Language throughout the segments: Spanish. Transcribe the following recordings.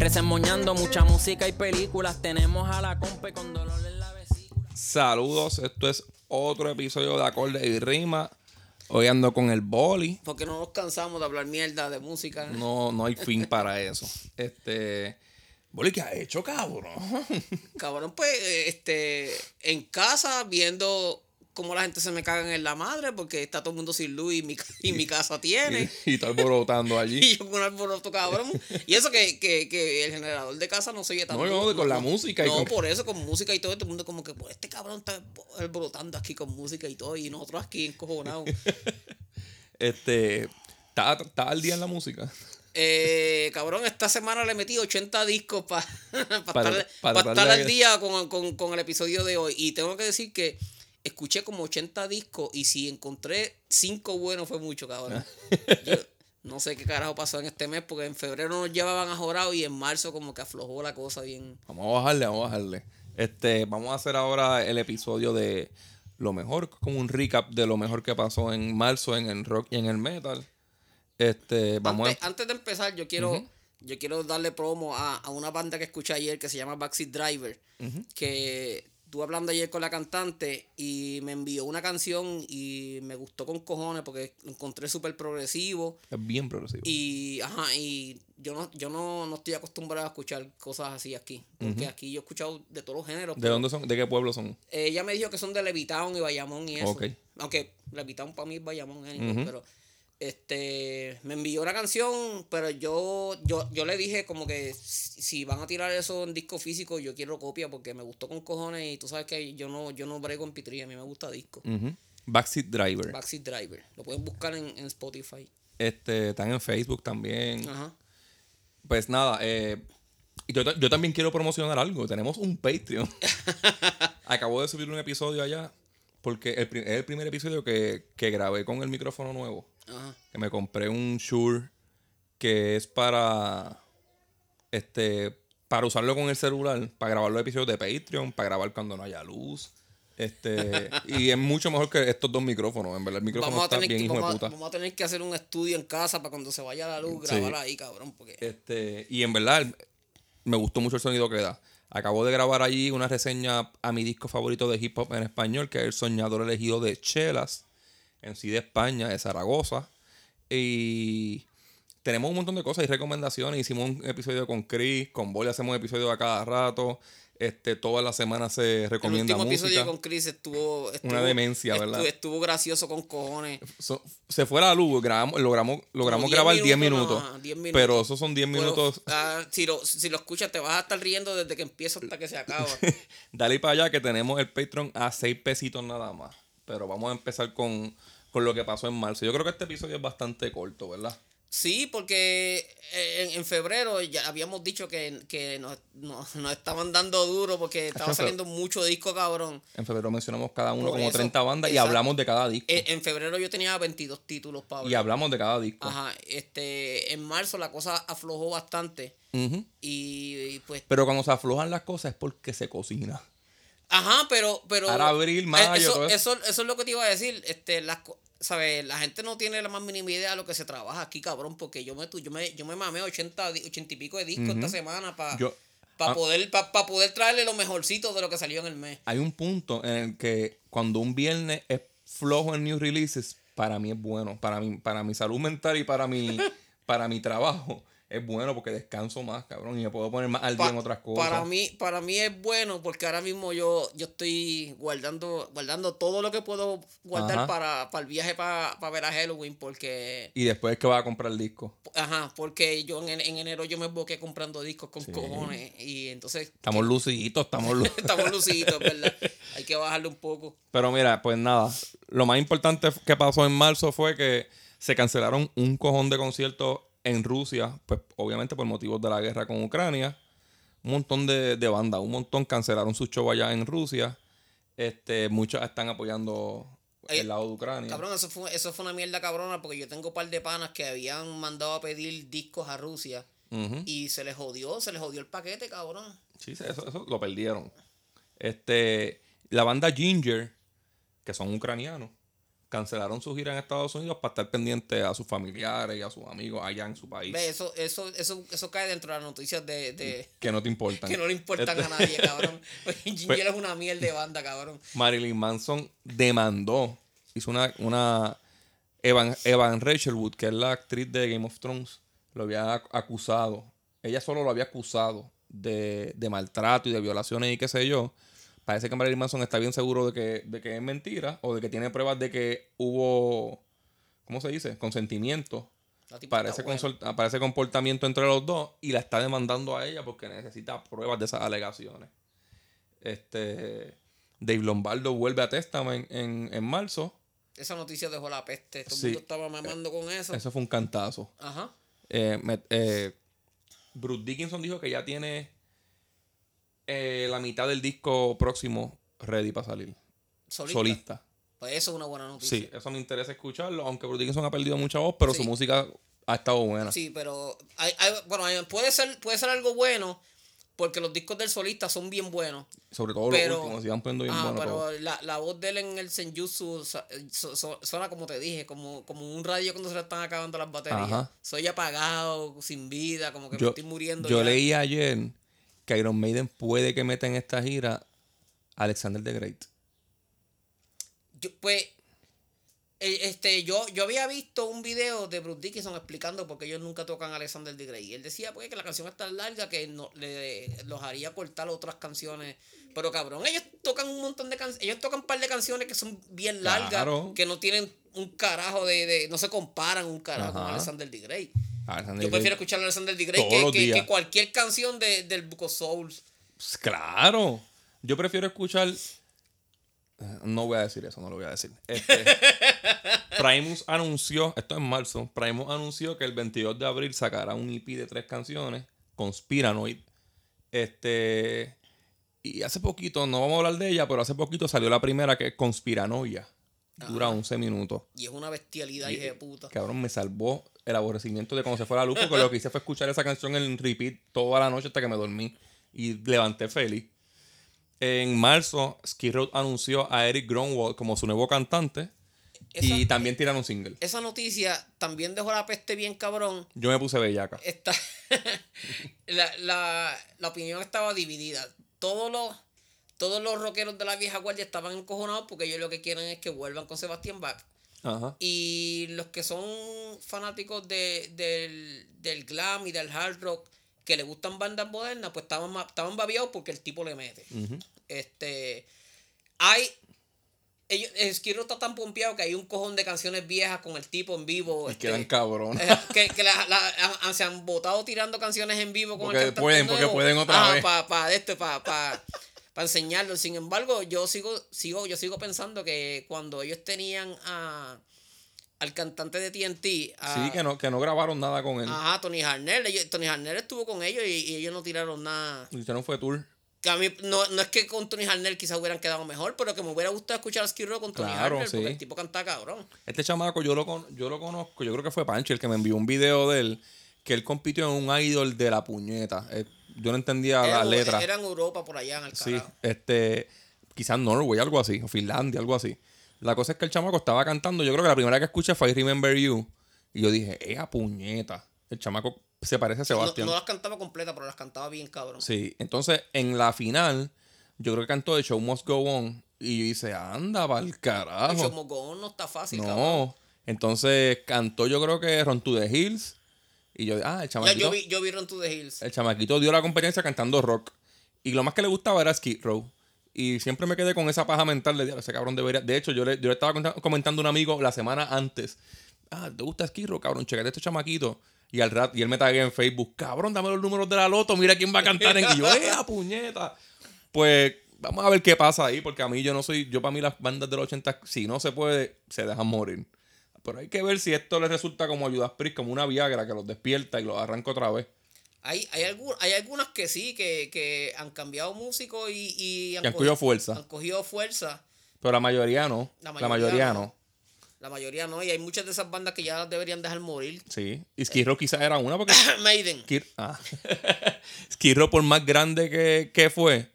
Resemoñando mucha música y películas. Tenemos a la compa con dolor en la vesícula. Saludos, esto es otro episodio de Acordes y Rima. Hoy ando con el boli. Porque no nos cansamos de hablar mierda de música. No, no hay fin para eso. Este. Boli, ¿qué ha hecho, cabrón? Cabrón, pues, este, en casa viendo cómo la gente se me cagan en la madre porque está todo el mundo sin luz y mi, y mi casa tiene. y, y está alborotando allí. Y yo con un alboroto, cabrón. Y eso que, que, que el generador de casa no se oye tan No, no, con la música y No, con- por eso, con música y todo, todo el mundo como que, pues, este cabrón está alborotando aquí con música y todo, y nosotros aquí encojonados. Este. ¿Está, está al día en la música? Eh, cabrón, esta semana le metí 80 discos para Para- estar, para pa tratar estar al día con, con- con el episodio de hoy. Y tengo que decir que escuché como 80 discos y si encontré 5 buenos fue mucho, cabrón. Yo no sé qué carajo pasó en este mes porque en febrero nos llevaban a jorado y en marzo como que aflojó la cosa bien. Vamos a bajarle, vamos a bajarle. Este, vamos a hacer ahora el episodio de lo mejor, como un recap de lo mejor que pasó en marzo en el rock y en el metal. Este, vamos antes, a. antes de empezar, yo quiero, yo quiero darle promo a, a una banda que escuché ayer que se llama Backseat Driver. Que estuve hablando ayer con la cantante y me envió una canción y me gustó con cojones porque lo encontré súper progresivo. Es bien progresivo. Y, ajá, y yo no, yo no, no estoy acostumbrado a escuchar cosas así aquí. Porque aquí yo he escuchado de todos los géneros. ¿De dónde son? ¿De qué pueblo son? ella me dijo que son de Levitown y Bayamón y eso. Ok. Aunque Levitown para mí es Bayamón, anyway, pero este me envió una canción, pero yo, yo, yo le dije como que si si van a tirar eso en disco físico, yo quiero copia porque me gustó con cojones y tú sabes que yo no, yo no brego en pitría, a mí me gusta disco. Backseat Driver. Backseat Driver. Lo pueden buscar en, en Spotify. Este, están en Facebook también. Ajá. Pues nada, eh, yo, yo también quiero promocionar algo. Tenemos un Patreon. Acabo de subir un episodio allá. Porque el es el primer episodio que, que grabé con el micrófono nuevo. Ajá. Que me compré un Shure que es para. Este. Para usarlo con el celular. Para grabar los episodios de Patreon. Para grabar cuando no haya luz. Este. y es mucho mejor que estos dos micrófonos. En verdad, el micrófono Vamos está bien que, hijo de vamos, a, puta. vamos a tener que hacer un estudio en casa para cuando se vaya la luz, Sí. grabar ahí, cabrón. Porque Este, y en verdad, me gustó mucho el sonido que da. Acabo de grabar allí una reseña a mi disco favorito de hip hop en español, que es El Soñador Elegido de Chelas, en sí de España, de Zaragoza. Y tenemos un montón de cosas y recomendaciones. Hicimos un episodio con Chris, con Boy hacemos episodios a cada rato. Este, todas las semanas se el recomienda último música. episodio con Chris estuvo, estuvo Una demencia, ¿verdad? Estuvo, gracioso con cojones. So- se fue la luz, grabamos, logramos, logramos 10 grabar 10 minutos minutos. nada más, 10 minutos. Pero esos son 10 Pero, minutos. ah, si, lo, si lo escuchas, te vas a estar riendo desde que empieza hasta que se acaba. Dale para allá que tenemos el Patreon a 6 pesitos nada más. Pero vamos a empezar con, con lo que pasó en marzo. Yo creo que este episodio es bastante corto, ¿verdad? Sí, porque eh, en, en febrero ya habíamos dicho que, que nos, nos- nos estaban dando duro porque estaba saliendo mucho disco, cabrón. En febrero mencionamos cada uno Por como eso, 30 bandas y hablamos de cada disco. En febrero yo tenía 22 títulos, Pablo. y hablamos de cada disco. Ajá, este, en marzo la cosa aflojó bastante. Y, y, pues Pero cuando se aflojan las cosas es porque se cocina. Ajá, pero, pero. Ahora abril, mayo, eh, eso, todo eso. eso, eso es lo que te iba a decir. Este, las, ¿sabes? La gente no tiene la más mínima idea de lo que se trabaja aquí, cabrón. Porque yo me, yo me, yo me mamé 80, di- 80 y pico de discos esta semana para Yo- ah. poder, pa, pa poder traerle lo mejorcito de lo que salió en el mes. Hay un punto en el que cuando un viernes es flojo en new releases, para mí es bueno. Para mi, para mi salud mental y para mi, para mi trabajo es bueno porque descanso más, cabrón. Y me puedo poner más al día Pa- en otras cosas. Para mí, para mí es bueno porque ahora mismo yo, yo estoy guardando, guardando todo lo que puedo guardar para, para el viaje para, para ver a Halloween porque Y después es que vas a comprar el disco. Ajá, porque yo en, en enero yo me boqué comprando discos con cojones y entonces Estamos luciditos, estamos lu- estamos lucidos, ¿verdad? Hay que bajarle un poco. Pero mira, pues nada. Lo más importante que pasó en marzo fue que se cancelaron un cojón de conciertos en Rusia, pues obviamente por motivos de la guerra con Ucrania. un montón de, de bandas, un montón cancelaron su show allá en Rusia. Este, muchas están apoyando el lado de Ucrania. Cabrón, eso fue, eso fue una mierda cabrona porque yo tengo un par de panas que habían mandado a pedir discos a Rusia y se les jodió, se les jodió el paquete, cabrón. Sí, sí, eso, eso lo perdieron. Este, la banda Ginger, que son ucranianos, cancelaron su gira en Estados Unidos para estar pendiente a sus familiares y a sus amigos allá en su país. Ve, eso, eso, eso, eso cae dentro de las noticias de, de- Que no te importan. que no le importan Este- a nadie, cabrón. Pues Ginger es una mierda de banda, cabrón. Marilyn Manson demandó, hizo una, una Evan, Evan Rachel Wood, que es la actriz de Game of Thrones, lo había ac- acusado. Ella solo lo había acusado de, de maltrato y de violaciones y qué sé yo. Parece que Marilyn Manson está bien seguro de que, de que es mentira o de que tiene pruebas de que hubo, ¿cómo se dice? Consentimiento para ese, para comportamiento entre los dos y la está demandando a ella porque necesita pruebas de esas alegaciones. Este Dave Lombardo vuelve a Testament en, en marzo. Esa noticia dejó la peste. Todo el mundo estaba mamando con eso. Eso fue un cantazo. Ajá. Eh, me- eh, Bruce Dickinson dijo que ya tiene eh, la mitad del disco próximo ready para salir. Solista. Solista. Pues eso es una buena noticia. Sí, eso me interesa escucharlo. Aunque Bruce Dickinson ha perdido mucha voz, pero Sí. su música ha estado buena. Sí, pero hay, hay- bueno, puede ser, puede ser algo bueno porque los discos del solista son bien buenos. Sobre todo Pero- los últimos, iban poniendo bien Ah, buenos pero la, la voz de él en el Senjutsu so- so- suena como te dije, como, como un radio cuando se le están acabando las baterías. Ajá. Soy apagado, sin vida, como que me estoy muriendo. yo ya. leí ayer que Iron Maiden puede que meta en esta gira Alexander the Great. Yo, pues, eh, este, yo, yo había visto un video de Bruce Dickinson explicando por qué ellos nunca tocan Alexander the Grey. Y él decía pues, que la canción es tan larga que no, le, los haría cortar otras canciones. Pero cabrón, ellos tocan un montón de canciones. Ellos tocan un par de canciones que son bien largas, Claro. que no tienen un carajo de, de- No se comparan un carajo con. Alexander the Grey. Alexander Yo prefiero escuchar a Alexander Grey Todos que, que- cualquier canción de, del Book of Souls. Pues, claro. Yo prefiero escuchar. Eh, No voy a decir eso, no lo voy a decir. Este, Primus anunció, esto es en marzo, Primus anunció que el 22 de abril sacará un EP de tres canciones, Conspiranoid. Este. Y hace poquito, no vamos a hablar de ella, pero hace poquito salió la primera que es Conspiranoia. Dura 11 minutos. Y es una bestialidad, hija de puta. Cabrón, me salvó el aborrecimiento de cuando se fue la luz, porque lo que hice fue escuchar esa canción en repeat toda la noche hasta que me dormí. Y levanté feliz. En marzo, Skid Row anunció a Eric Gronwald como su nuevo cantante. y Esa- también tiraron un single. Esa noticia también dejó la peste bien cabrón. Yo me puse bellaca. Está la, la, la opinión estaba dividida. Todos los, todos los rockeros de la vieja guardia estaban encojonados porque ellos lo que quieren es que vuelvan con Sebastián Bach. Ajá. Y los que son fanáticos de, del, del glam y del hard rock, que le gustan bandas modernas, pues estaban, estaban babiados porque el tipo le mete. Ujú. Este. Hay. Ellos, Row está tan pompeado que hay un cojón de canciones viejas con el tipo en vivo. Y este, quedan cabrones. eh, que, que la- la- se han votado tirando canciones en vivo con Porque el pueden, porque nuevo. pueden otra vez. Para pa, esto, para pa, pa enseñarlo. Sin embargo, yo sigo, sigo, yo sigo pensando que cuando ellos tenían a, al cantante de TNT, a, Sí, que no, que no grabaron nada con él. ajá, Tony Harnell, ellos- Tony Harnell estuvo con ellos y, y ellos no tiraron nada. Lo hicieron fue tour. Que a mí, no, no es que con Tony Harnell quizás hubieran quedado mejor, pero que me hubiera gustado escuchar a Skid Row con Tony Claro, Harnell, porque el tipo canta cabrón. Este chamaco yo lo, con- yo lo conozco, yo creo que fue Pancho el que me envió un video de él, que él compitió en un idol de la puñeta. Yo no entendía las letras. era en Europa por allá en el Sí, carajo. este, quizás Norway, algo así, o Finlandia, algo así. La cosa es que el chamaco estaba cantando, yo creo que la primera que escuché fue I Remember You, y yo dije, ¡eh, puñeta! El chamaco se parece a No, Sebastián. no las cantaba completa, pero las cantaba bien cabrón. Sí, entonces en la final, yo creo que cantó The Show Must Go On, y yo hice, anda, pa'l El carajo. Chomogón no está fácil, cabrón. No, entonces cantó yo creo que Ron to the Hills, y yo, ah, el chamaquito, yo vi, yo vi Run to the Hills. el chamaquito dio la competencia cantando rock. Y lo más que le gustaba era Skid Row. Y siempre me quedé con esa paja mental de "Diablo, ese cabrón debería. De hecho, yo le, yo le estaba comentando a un amigo la semana antes. Ah, ¿te gusta Skid Row, cabrón? Checate este chamaquito. Y al rat, y él me tagué en Facebook, cabrón, dame los números de la loto, mira quién va a cantar en. Y yo, ¡eh, puñeta! Pues vamos a ver qué pasa ahí, porque a mí yo no soy. Yo para mí las bandas de los 80, si no se puede, se dejan morir. Pero hay que ver si esto les resulta como Judas Priest, como una Viagra que los despierta y los arranca otra vez. Hay, hay, algu- hay algunas que sí, que, que han cambiado músicos y, y Que han cogido fuerza. han cogido fuerza. Pero la mayoría no. La La mayoría no. no. La mayoría no, y hay muchas de esas bandas que ya las deberían dejar morir. Sí. Y Skid Row quizás era una porque Maiden. Skid, ah. Skid Row, por más grande que, que fue,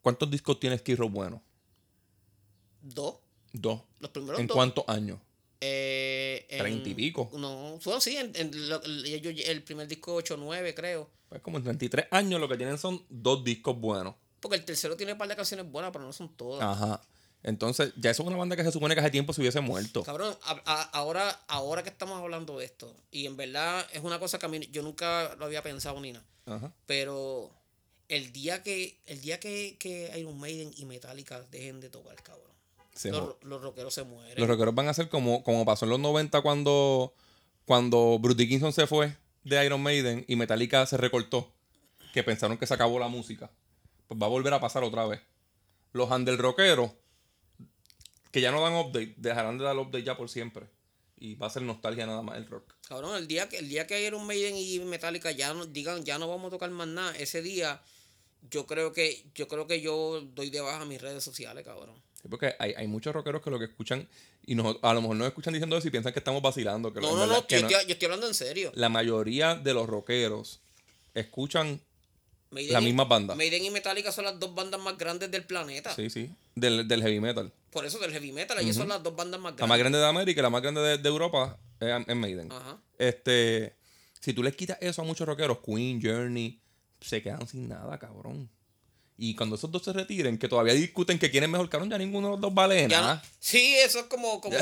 ¿cuántos discos tiene Skid Row bueno? Dos. Dos. Los primeros ¿En dos. cuántos años? Eh, Treinta y pico. No, bueno, sí, en, en lo- el, el primer disco 8-9, creo. Pues como en 33 años lo que tienen son dos discos buenos. Porque el tercero tiene un par de canciones buenas, pero no son todas. Ajá. Entonces, ya eso es una banda que se supone que hace tiempo se hubiese muerto. Cabrón, a- a- ahora, ahora que estamos hablando de esto, y en verdad es una cosa que a mí yo nunca lo había pensado ni nada, Ajá. pero el día que el día que, que Iron Maiden y Metallica dejen de tocar, cabrón, Se los, los rockeros se mueren. Los rockeros van a ser como, como pasó en los 90 cuando, cuando Bruce Dickinson se fue de Iron Maiden y Metallica se recortó, que pensaron que se acabó la música. Pues va a volver a pasar otra vez. Los handle rockeros, que ya no dan update, dejarán de dar update ya por siempre. Y va a ser nostalgia nada más el rock. Cabrón, el día que el día que Iron Maiden y Metallica ya no digan ya no vamos a tocar más nada, ese día yo creo que yo creo que yo doy de baja mis redes sociales, cabrón. Sí, porque hay, hay muchos rockeros que lo que escuchan, y nos- a lo mejor no escuchan diciendo eso y piensan que estamos vacilando. Que No, no, no, que yo, Estoy, yo estoy hablando en serio. La mayoría de los rockeros escuchan Maiden La y- misma banda. Maiden y Metallica son las dos bandas más grandes del planeta. Sí, sí. Del, del heavy metal. Por eso del heavy metal, ellas son las dos bandas más La grandes. más grande de América y la más grande de, de Europa es, es Maiden. Ajá. Este, si tú les quitas eso a muchos rockeros, Queen, Journey, se quedan sin nada, cabrón. Y cuando esos dos se retiren, que todavía discuten que quién es mejor, cabrón, ya ninguno de los dos vale nada. no- sí, eso es como, como,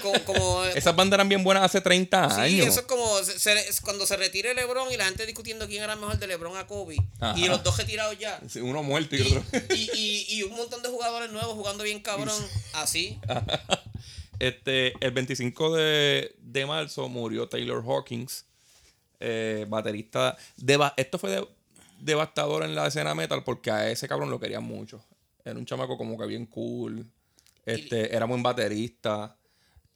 como, como- Esas bandas eran bien buenas hace 30 sí, años. eso es como se- se- es cuando se retire LeBron y la gente discutiendo quién era mejor de LeBron a Kobe. Ajá. Y los dos retirados ya. Sí, Uno muerto y Y, otro. y, y- y un montón de jugadores nuevos jugando bien cabrón. Así. Este, el 25 de, de marzo murió Taylor Hawkins, eh, baterista. deva- esto fue de- devastador en la escena metal porque a ese cabrón lo querían mucho. Era un chamaco como que bien cool. Este, era buen baterista.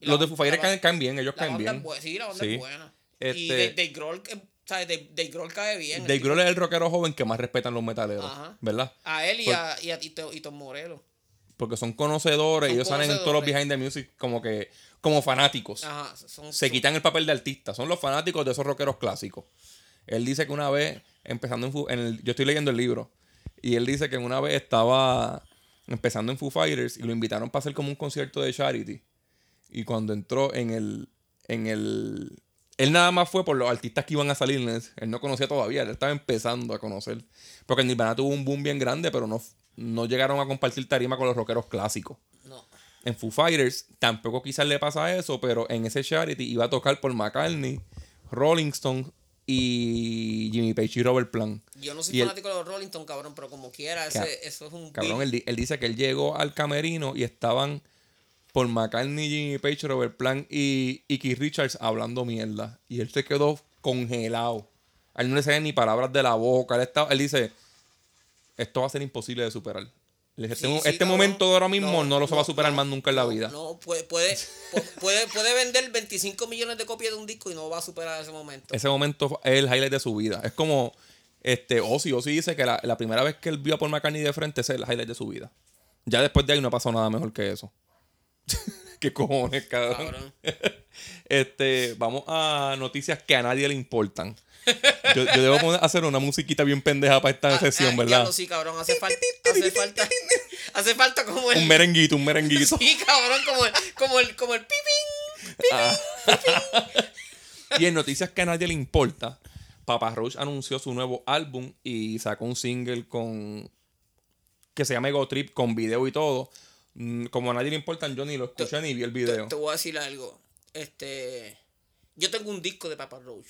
La Los de Foo Fighters caen, caen bien, ellos caen bien. es. Sí, la banda Sí. es buena. Y Este- Dave Dave Grohl, eh, ¿sabes? Dave, Dave Grohl cae bien. Dave Grohl es el rockero joven que más respetan los metaleros, Ajá. ¿verdad? A él y, Por- a, y, a, y To- y Tom Morello. Porque son conocedores, Son ellos salen en todos los behind the music como que como fanáticos. Ajá. Son, se son- quitan el papel de artista. Son los fanáticos de esos rockeros clásicos. Él dice que una vez, empezando en, en el, yo estoy leyendo el libro, y él dice que una vez estaba empezando en Foo Fighters y lo invitaron para hacer como un concierto de charity. Y cuando entró en el, en el, él nada más fue por los artistas que iban a salir. Él no conocía todavía, él estaba empezando a conocer. Porque Nirvana tuvo un boom bien grande, pero no, no llegaron a compartir tarima con los rockeros clásicos No. en Foo Fighters tampoco quizás le pasa eso, pero en ese charity iba a tocar por McCartney, Rolling Stone y Jimmy Page y Robert Plant. Yo no soy Y él- fanático de los Rolling Stones, cabrón, pero como quiera, eso es un. Cabrón, él, di- él dice que él llegó al camerino y estaban por McCartney, Jimmy Page, Robert Plant y, y Keith Richards hablando mierda. Y él se quedó congelado. A él no le salen ni palabras de la boca. Él, estaba- él dice, esto va a ser imposible de superar. Sí, este, sí, este momento de ahora mismo no, lo se va a superar más nunca en la vida. No, puede, puede, pu- puede, puede vender 25 millones de copias de un disco y no va a superar ese momento. ese momento es el highlight de su vida. Es como este Ozzy. Ozzy dice que la, la primera vez que él vio a Paul McCartney de frente ese es el highlight de su vida. Ya después de ahí no ha pasado nada mejor que eso. ¿Qué cojones, cabrón? Cabrón. Este, vamos a noticias que a nadie le importan. Yo, yo debo poner- hacer una musiquita bien pendeja para esta Ah, sesión, ah, ¿verdad? sí, cabrón. Hace, falta hace falta. Hace falta como el. Un merenguito, un merenguito. Sí, cabrón, como el. Como el, como el pipín. Ah. y en noticias que a nadie le importa, Papa Roach anunció su nuevo álbum y sacó un single con que se llama Ego Trip con video y todo. Mm, Como a nadie le importan, yo ni lo escuché ni vi el video. Te voy a decir algo. Este. Yo tengo un disco de Papa Roach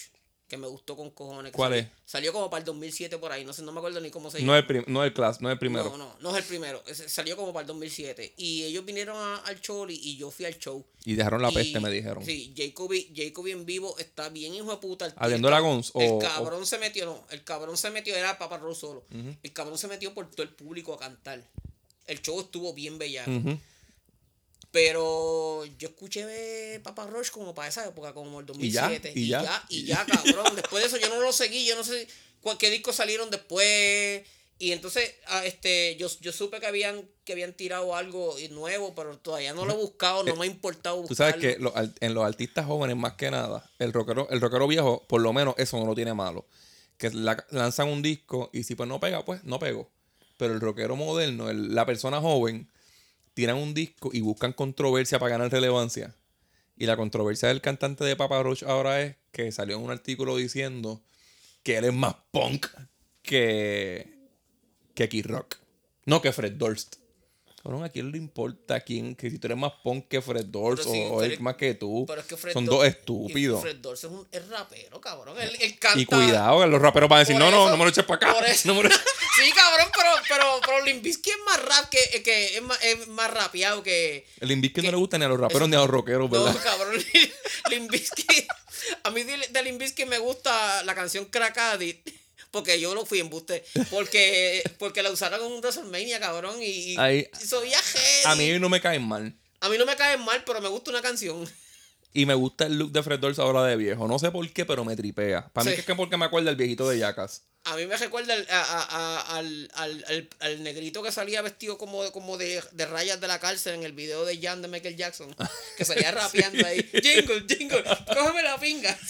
que me gustó con cojones. ¿Cuál salió- es? Salió como para el 2007 por ahí. No sé, no me acuerdo ni cómo se llama. No es el, no es el class, no es el primero. No, no, no es el primero. Salió como para el 2007. Y ellos vinieron a- al show y, yo fui al show. Y dejaron la Y- peste, me dijeron. Sí, Jacoby, Jacoby en vivo está bien hijo de puta. El, ¿Habiendo el la cab- Gons o- El cabrón se metió, no. El cabrón se metió, era Papa Roach solo. El cabrón se metió por todo el público a cantar. El show estuvo bien bellaco. Ujú. Pero yo escuché eh, Papa Roach como para esa época, como el Y ya, 2007. y ya. y ya, cabrón. Después de eso yo no lo seguí, yo no sé. cuál- qué discos salieron después. Y entonces, ah, este, yo, yo supe que habían, que habían tirado algo nuevo, pero todavía no lo he buscado, no me ha importado Tú buscarlo. sabes que al- en los artistas jóvenes, más que nada, el rockero, el rockero viejo, por lo menos eso no lo tiene malo. Que la- lanzan un disco y si pues no pega, pues no pegó. Pero el rockero moderno, el- la persona joven, tiran un disco y buscan controversia para ganar relevancia. Y la controversia del cantante de Papa Roach ahora es que salió en un artículo diciendo que él es más punk que, que Kid Rock. No que Fred Durst. Cabrón, ¿a quién le importa quién? Que si tú eres más punk que Fred Durst o, él más que tú. Pero es que Fred Son dos estúpidos. Fred Durst es un es rapero, cabrón. Él, él canta. Y cuidado, que los raperos van a decir, no, no, eso- no me lo eches para acá. por eso- No me lo- Sí, cabrón, pero, pero, pero Limp Bizkit es más rap que, que es, más, es más rapeado que. El que no le gusta ni a los raperos ni a los rockeros, ¿verdad? No, cabrón. Limp Bizkit- A mí de, Bizkit me gusta la canción Crack Addict. Porque yo lo fui en buste. Porque, porque la usaron en un WrestleMania, cabrón. Y, y Ahí- hizo viaje. A mí no me caen mal. A mí no me cae mal, pero me gusta una canción. Y me gusta el look de Fred Durst ahora de viejo. No sé por qué, pero me tripea. Para mí Sí. es que porque me acuerda el viejito de Jackass. A mí me recuerda al, a- a- a- al, al, al- al negrito que salía vestido como, de- como de, de rayas de la cárcel en el video de Jan de Michael Jackson. Que salía rapeando ahí. Jingle, jingle, cógeme la pinga.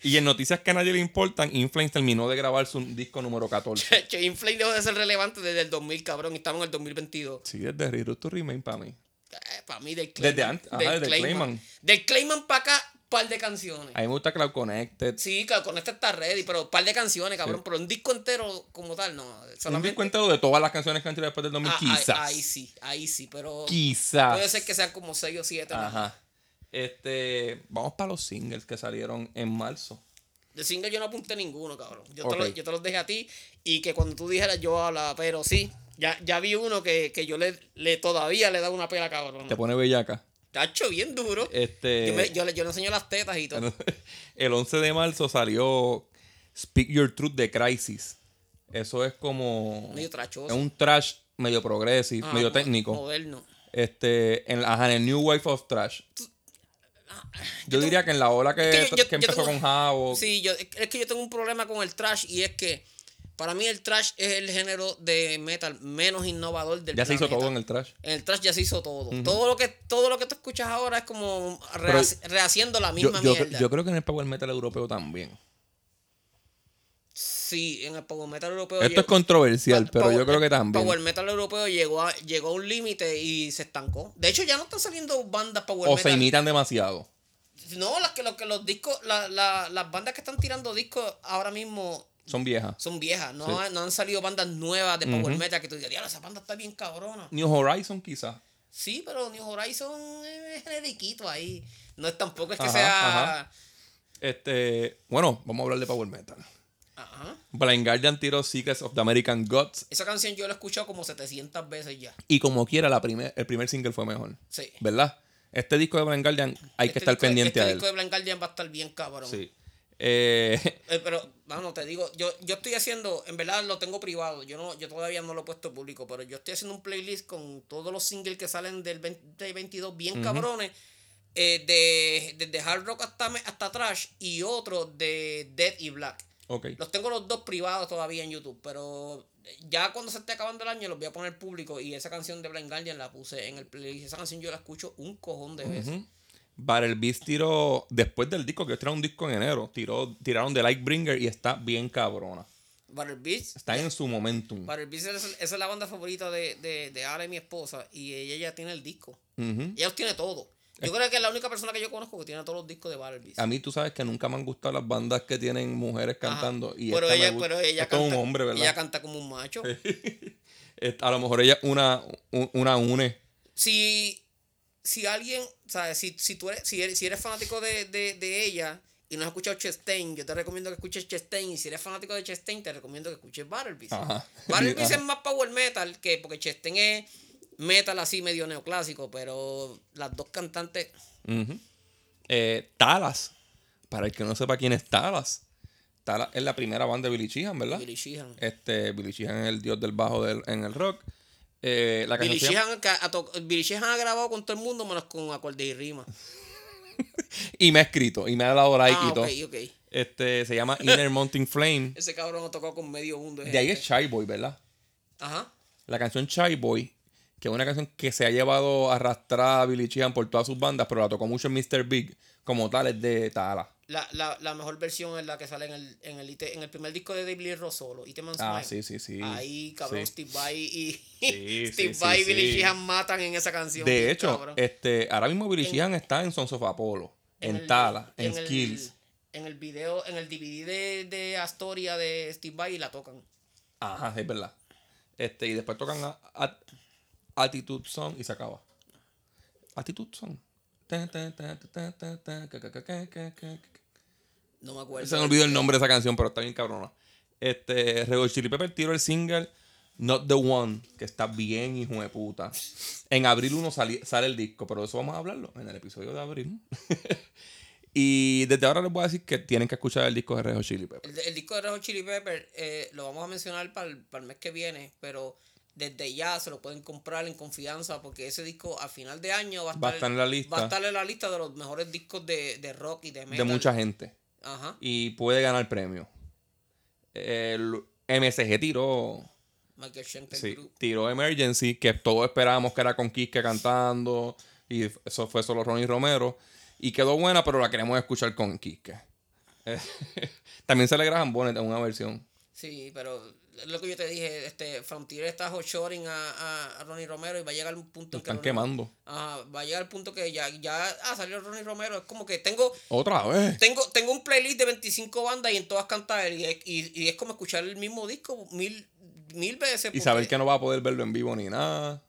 Y en noticias que a nadie le importan, Inflames terminó de grabar su disco número 14. Che, Inflame dejó de ser relevante desde el 2000, cabrón. Y estamos en el 2022. Sí, desde Reroute to Remain para mí. Para mí del Desde Clayman. antes, ajá, desde Clayman. Del Clayman para acá, par de canciones. A mí me gusta Cloud Connected. Sí, claro, con este está ready, pero par de canciones, cabrón. Pero un disco entero como tal, no. Un Solamente. disco entero de todas las canciones que han tirado después del 2000, Ah, quizás. Ahí, sí, ahí sí, pero. Quizás. Puede ser que sean como 6 o 7. Ajá. Este, vamos para los singles que salieron en marzo. De single yo no apunté ninguno, cabrón. Yo, te, lo- yo te los dejé a ti y que cuando tú dijeras yo la. Pero sí, ya, ya vi uno que, que yo le, le todavía le da una pela, cabrón. Te pone bellaca. Tacho, bien duro. Este, Yo, me- yo le, yo le enseño las tetas y todo. el 11 de marzo salió Speak Your Truth de Crisis. Eso es como. Medio trachoso. Es un trash medio progressive, Ah, medio técnico. Moderno. Este, en, ajá, en el New Wave of Trash. Yo diría que en la ola que, Es que yo- empezó tengo- con Javo. Sí, yo, es que yo tengo un problema con el trash y es que para mí el trash es el género de metal menos innovador del ya se hizo todo en el trash. En el trash ya se hizo todo. Todo lo que todo lo que tú escuchas ahora es como Pero rehaciendo la Yo, misma yo, mierda. yo creo que en el power metal europeo también. sí, en el power metal europeo Esto es controversial, Pa- pero power- yo creo que también. Power metal europeo llegó a, llegó a un límite y se estancó. De hecho, ya no están saliendo bandas power O se metal. imitan demasiado. No, las que, los, que los discos, la- la- las bandas que están tirando discos ahora mismo Son viejas. son viejas. No, Sí. no han salido bandas nuevas de Power. Metal que tú digas, esa banda está bien cabrona. New Horizon quizás. Sí, pero New Horizon es generiquito ahí. No es tampoco es que Ajá, sea. ajá. Este, bueno, vamos a hablar de power metal. Ajá. Blind Guardian tiró Secrets of the American Gods. Esa canción yo la he escuchado como 700 veces ya. Y como quiera, la primer, el primer single fue mejor. Sí. ¿Verdad? Este disco de Blind Guardian hay que Este estar disco- pendiente este a él. disco de Blind Guardian va a estar bien cabrón. Sí. Eh, Eh, pero, vamos, te digo, yo, yo estoy haciendo, en verdad lo tengo privado, yo no, yo todavía no lo he puesto público, pero yo estoy haciendo un playlist con todos los singles que salen del 2022 bien cabrones, eh, de, desde hard rock hasta, hasta trash y otro de Dead y Black. Los tengo los dos privados todavía en YouTube, pero ya cuando se esté acabando el año los voy a poner público y esa canción de Blind Guardian la puse en el playlist. Esa canción yo la escucho un cojón de veces. Battle Beast tiró, después del disco, que tiraron un disco en enero, tiró, tiraron The Lightbringer y está bien cabrona. Battle Beast Está en su momentum. El Beast, esa esa es la banda favorita de, de, de Ara y mi esposa. Y ella ya tiene el disco. Ujú. Ella los tiene todo. Yo creo que es la única persona que yo conozco que tiene todos los discos de Battle Beast. A mí tú sabes que nunca me han gustado las bandas que tienen mujeres Ajá. cantando. Y pero, ella, pero ella Esto es canta. un hombre, ¿verdad? Ella canta como un macho. A lo mejor ella una, un- una une. Si, si alguien, ¿sabes? Si, si tú eres, si eres, si eres fanático de, de, de ella y no has escuchado Chastain, yo te recomiendo que escuches Chastain. Y si eres fanático de Chastain, te recomiendo que escuches Battle Beast. Battle Beast es más power metal que porque Chastain es metal así medio neoclásico, pero las dos cantantes. Eh, Talas. Para el que no sepa quién es Talas. Talas es la primera banda de Billy Sheehan, ¿verdad? Billy Sheehan. Este, Billy Sheehan es el dios del bajo del- en el rock. Eh, la Billy Sheehan, ha to- Billy Sheehan ha grabado con todo el mundo menos con acordes y rima. Y me ha escrito, y me ha dado like ah, y todo. Este, se llama Inner Mountain Flame. Ese cabrón ha tocado con medio mundo. De ahí es Shy Boy, ¿verdad? Ajá. La canción Shy Boy, que es una canción que se ha llevado arrastrada a Billy Sheehan por todas sus bandas, pero la tocó mucho en Mr. Big, como tal, es de Tala. La, la, la mejor versión es la que sale en el, en el, IT en el primer disco de David Lee Ross solo, Iteman Ah, Smile. sí, sí, sí. Ahí, cabrón, Sí. Steve Vai y Sí, Steve sí, Vai y Billy. Sheehan matan en esa canción. De hecho, cabrón. este, ahora mismo Billy En- Sheehan está en Sons of Apollo, en, el- Tala, en, Skills. en el video, en el DVD de, de Astoria de Steve Vai y la tocan. Ajá, es verdad. Este, y después tocan a, a- Attitude Song y se acaba. Attitude Song. No me acuerdo. Se me olvidó el nombre de esa canción, pero está bien cabrona. Este, Red Chili Pepper tiró el single Not the One, que está bien hijo de puta. En abril 1 sali- sale el disco, pero eso vamos a hablarlo en el episodio de abril. y desde ahora les voy a decir que tienen que escuchar el disco de Red Chili Pepper. El, el disco de Red Chili Pepper eh, lo vamos a mencionar para el, para el mes que viene, pero desde ya se lo pueden comprar en confianza porque ese disco a final de año va a estar, Va a estar en la lista. va a estar en la lista de los mejores discos de, de rock y de metal. De mucha gente. Ajá. Y puede ganar premio. El MSG tiró. Michael Sí, Group. tiró Emergency, que todos esperábamos que era con Quisque cantando. Y eso fue solo Ronnie Romero. Y quedó buena, pero la queremos escuchar con. Eh, También se le graban Bonnet en una versión. Sí, pero lo que yo te dije, este Frontier está hot shoring a, a, a Ronnie Romero y va a llegar un punto Lo en que están Ronnie- quemando. Ajá, va a llegar el punto que ya, ya ah, salió Ronnie Romero. Es como que tengo, Otra vez. tengo, tengo un playlist de 25 bandas y en todas canta él. Y, es- y, y es como escuchar el mismo disco mil, mil veces. Y saber que no va a poder verlo en vivo ni nada.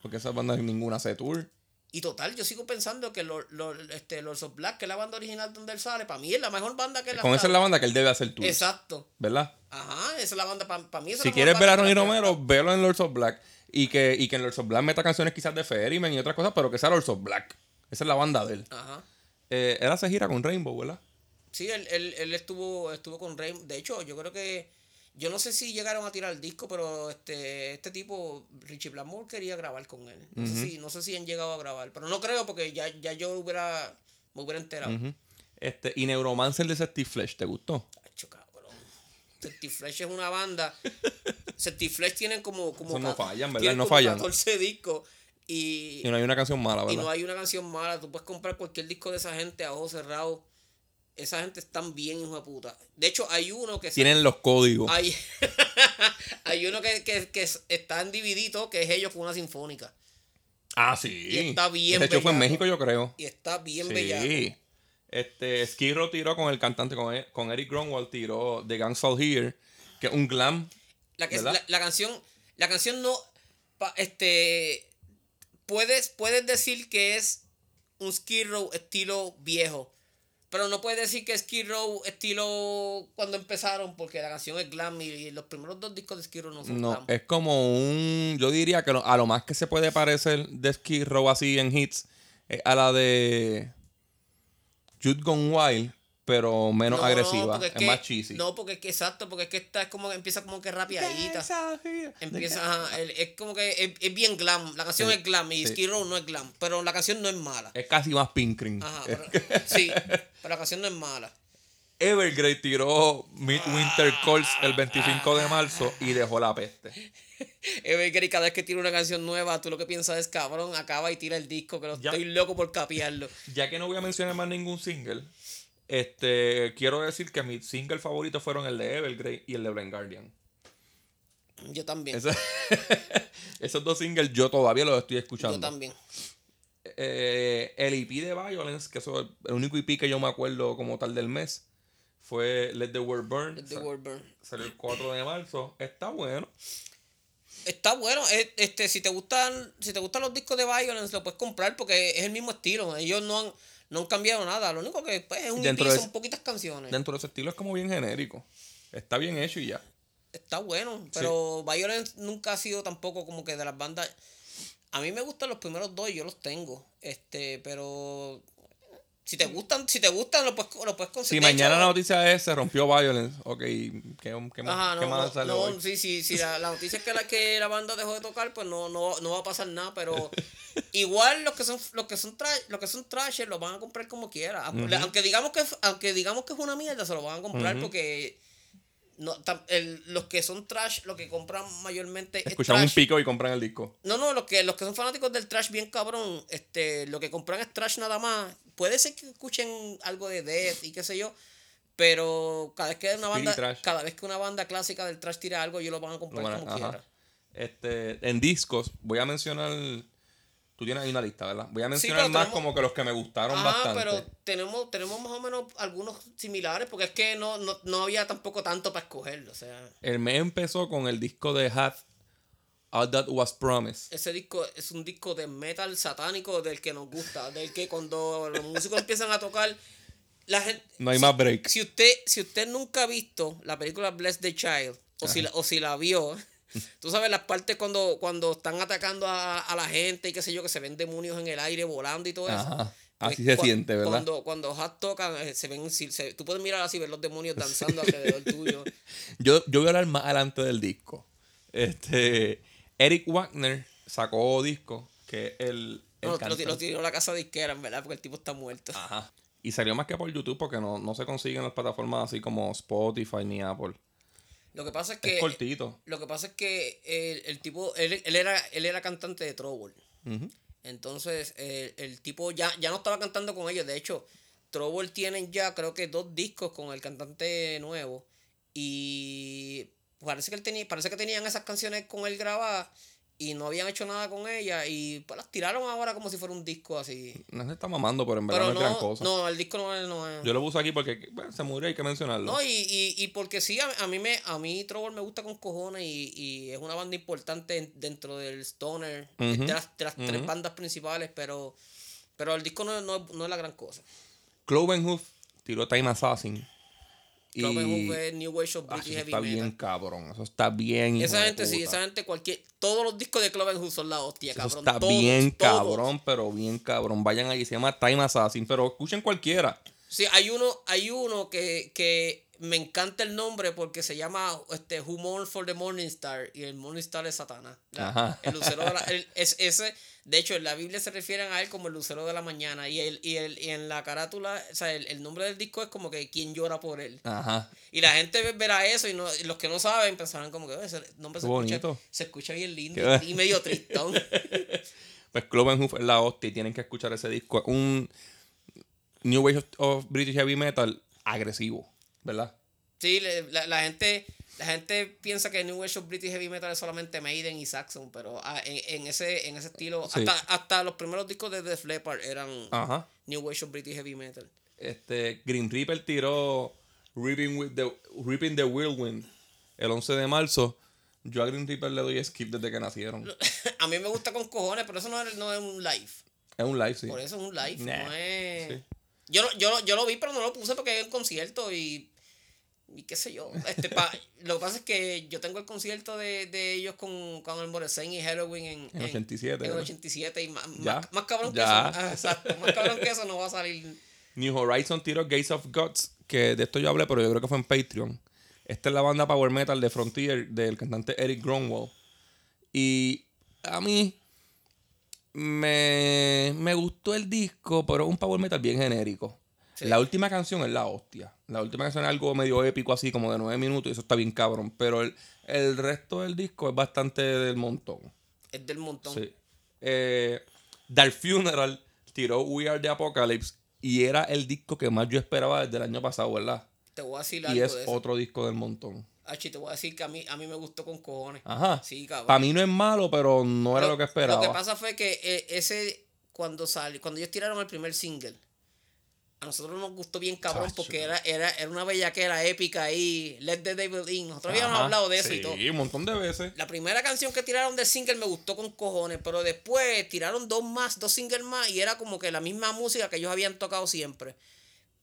Porque esas bandas ninguna hace tour. Y total, yo sigo pensando que los los este, Lords of Black, que es la banda original donde él sale, para mí es la mejor banda que él Con esa es la banda que él debe hacer tour. Exacto. ¿Verdad? Ajá, esa es la banda, para mí esa es Si quieres ver a Ronnie Romero, velo en Lords of Black. Y que, y que en Lords of Black meta canciones quizás de Ferryman y otras cosas, pero que sea Lords of Black. Esa es la banda de él. Ajá. Eh, él hace gira con Rainbow, ¿verdad? Sí, él, él, él estuvo, estuvo con Rey. De hecho, yo creo que. Yo no sé si llegaron a tirar el disco, pero este, este tipo, Richie Blackmore, quería grabar con él. No, sé si, no sé si han llegado a grabar. Pero no creo porque ya, ya yo hubiera, me hubiera enterado. Ujú. este, y Neuromancer de Steve Flesh, ¿te gustó? Certiflesh es una banda. Certiflesh tienen como. como no fallan, ¿verdad? tienen No como fallan. 14 discos. Y, Y no hay una canción mala, y ¿verdad? no hay una canción mala. Tú puedes comprar cualquier disco de esa gente a ojos cerrados. Esa gente están bien, hijo de puta. De hecho, hay uno que se- Tienen los códigos. hay, hay uno que, que, que está en DVD, que es ellos con una sinfónica. Ah, sí. Y está bien De hecho, fue en. México, yo creo. Y está bien Sí. bellaco. Este, Skid Row tiró con el cantante, con, E- con Eric Grunwald, tiró The Gangs All Here, que es un glam. La, la, la canción, la canción no, pa- este, puedes, puedes decir que es un Skid Row estilo viejo, pero no puedes decir que es Skid Row estilo cuando empezaron, porque la canción es glam y los primeros dos discos de Skid Row no son No, glam. es como un. Yo diría que a lo más que se puede parecer de Skid Row así en hits es a la de Jude Gone Wild, pero menos No, no, agresiva. es que- más cheesy. No, porque es que exacto, porque es que esta es como que empieza como que rapiadita. Empieza, ajá, el- es como que es, es bien glam. La canción Sí, es glam y sí. Skid Row no es glam, pero la canción no es mala. Es casi más pink cream. Ajá, pero- sí, pero la canción no es mala. Evergrey tiró Midwinter Calls el 25 de marzo y dejó la peste. Evergrey cada vez que tira una canción nueva, tú lo que piensas es cabrón, acaba y tira el disco, que lo Ya. estoy loco por capiarlo. Ya que no voy a mencionar más ningún single, este quiero decir que mis singles favoritos fueron el de Evergrey y el de Blind Guardian. Yo también. Eso- esos dos singles yo todavía los estoy yo escuchando. también. Eh, el EP de Violence, que es el único EP que yo me acuerdo como tal del mes, fue Let the World Burn. Let the World Burn. Salió el 4 de marzo. Está bueno. Está bueno, es- este, si te gustan, si te gustan los discos de Violence, lo puedes comprar porque es el mismo estilo. Ellos no han, no han cambiado nada. Lo único que pues, es un EP, de son poquitas canciones. Dentro de ese estilo es como bien genérico. Está bien hecho y ya. Está bueno, pero Violence nunca ha sido tampoco como que de las bandas. A mí me gustan los primeros dos yo los tengo. Este, pero Si te gustan, si te gustan, lo puedes, lo puedes Si conseguir. mañana De la noticia es se rompió Violence, ok, ¿qué, qué, más- Ajá, qué no, más no, sale no, hoy? sí, sí, sí, la, la noticia es que la, que la banda dejó de tocar, pues no, no, no va a pasar nada, pero igual los que son, los que son trash, los que son trashers lo van a comprar como quiera. Aunque- Aunque digamos que aunque digamos que es una mierda, se lo van a comprar porque no, tam- el- los que son trash, lo que compran mayormente es Escuchan un pico y compran el disco. No, no, los que, los que son fanáticos del trash bien cabrón, este, lo que compran es trash nada más. Puede ser que escuchen algo de Death y qué sé yo, pero cada vez que una banda, trash. cada vez que una banda clásica del trash tira algo, ellos lo van a comprar Lo van a- como quiera. Este, en discos, voy a mencionar. Tú tienes ahí una lista, ¿verdad? Voy a mencionar más tenemos- como que los que me gustaron Ajá, bastante. pero tenemos, tenemos más o menos algunos similares, porque es que no, no, no había tampoco tanto para escoger. O sea, El mes empezó con el disco de Hath, All That Was Promised. ese disco es un disco de metal satánico del que nos gusta, del que cuando los músicos empiezan a tocar, la gente... No hay si- más break. Si usted, si usted nunca ha visto la película Bless the Child, o si, la, o si la vio, tú sabes las partes cuando, cuando están atacando a, a la gente y qué sé yo, que se ven demonios en el aire volando y todo eso. Ajá. Pues, Así se siente, ¿verdad? Cuando, cuando Hat tocan, eh, se ven, se- tú puedes mirar así, ver los demonios danzando alrededor tuyo. Yo, yo voy a hablar más adelante del disco. Este, Eric Wagner sacó disco, que es el. el No, lo, lo tiró a la casa disquera, en verdad, porque el tipo está muerto. Ajá. Y salió más que por YouTube porque no, no se consigue en las plataformas así como Spotify ni Apple. Lo que pasa es Es que. cortito. Lo que pasa es que el, el tipo, él, él era, él era cantante de Trouble. Entonces, el, el tipo ya, ya no estaba cantando con ellos. De hecho, Trouble tienen ya, creo que dos discos con el cantante nuevo. Y parece que él tenía, parece que tenían esas canciones con él grabadas y no habían hecho nada con ellas. Y pues las tiraron ahora como si fuera un disco así. No se está mamando, pero en verdad Pero no es gran cosa. no, el disco no es. No, es- Yo lo puse aquí porque bueno, se murió, hay que mencionarlo. No, y, y, y porque sí, a, a mí me a mí Trouble me gusta con cojones y, y es una banda importante en- dentro del Stoner, Ujú, de las, de las tres bandas principales, pero pero el disco no, no, no es la gran cosa. Clovenhoof tiró Time Assassin. Es New Wave of Ah, British eso Heavy está Metal. bien cabrón. Eso está bien. esa gente sí, esa gente cualquier todos los discos de Cloverhoof son la hostia, Eso cabrón. está todos, bien todos. cabrón, pero bien cabrón. Vayan allí, se llama Time Assassin, pero escuchen cualquiera. Sí, hay uno, hay uno que, que me encanta el nombre porque se llama este, Mourns for the Morning Star y el Morning Star es Satanás. El lucero de la, el- es, ese, de hecho, en la Biblia se refieren a él como el lucero de la mañana y, el, y, el, y en la carátula, o sea, el, el nombre del disco es como que quien llora por él. Ajá. Y la gente ve- verá eso y, no, y los que no saben pensarán como que "Oye, ese nombre se escucha, bonito. se escucha bien lindo Qué- y medio tristón. Pues Clovenhoof es la hostia y tienen que escuchar ese disco. Un New Wave of, of British Heavy Metal agresivo, ¿verdad? Sí, la, la gente la gente piensa que New Wave of British Heavy Metal es solamente Maiden y Saxon, pero ah, en, en ese en ese estilo Sí. hasta, hasta los primeros discos de Def Leppard eran Ajá. New Wave of British Heavy Metal. Este, Green Reaper tiró Ripping, with the, Ripping the Whirlwind el 11 de marzo. Yo a Green Reaper le doy skip desde que nacieron. A mí me gusta con cojones, pero eso no es, no es un live. Es un live, sí. Por eso es un live, Nah, no es... sí. Yo, yo, yo lo vi, pero no lo puse porque hay un concierto y... Y qué sé yo. Este, pa- lo que pasa es que yo tengo el concierto de, de ellos con, con el Morrison y Halloween en, En 87, En el ¿verdad? 87 y más, más, más cabrón ya. que eso. Ah, exacto, más cabrón que eso no va a salir. New Horizon tiró Gates of Gods, que de esto yo hablé, pero yo creo que fue en Patreon. Esta es la banda Power Metal de Frontier del cantante Eric Gronwall. Y a mí me, me gustó el disco, pero es un Power Metal bien genérico. Sí. La última canción es la hostia. La última canción es algo medio épico, así como de nueve minutos, y eso está bien cabrón. Pero el, el resto del disco es bastante del montón. Es del montón. Sí. Eh, Dark Funeral tiró We Are the Apocalypse y era el disco que más yo esperaba desde el año pasado, ¿verdad? Te voy a decir Y algo es de eso. otro disco del montón. Achi, te voy a decir que a mí, a mí me gustó con cojones. Ajá. Sí, cabrón. Para mí no es malo, pero no era lo, que esperaba. Lo que pasa fue que eh, ese, cuando salió, cuando ellos tiraron el primer single, a nosotros nos gustó bien cabrón Chacho. porque era, era, era una bellaquera épica ahí. Let the Devil In. Nosotros habíamos hablado de eso sí, y todo. un montón de veces. La primera canción que tiraron del single me gustó con cojones, pero después tiraron dos más, dos singles más, y era como que la misma música que ellos habían tocado siempre.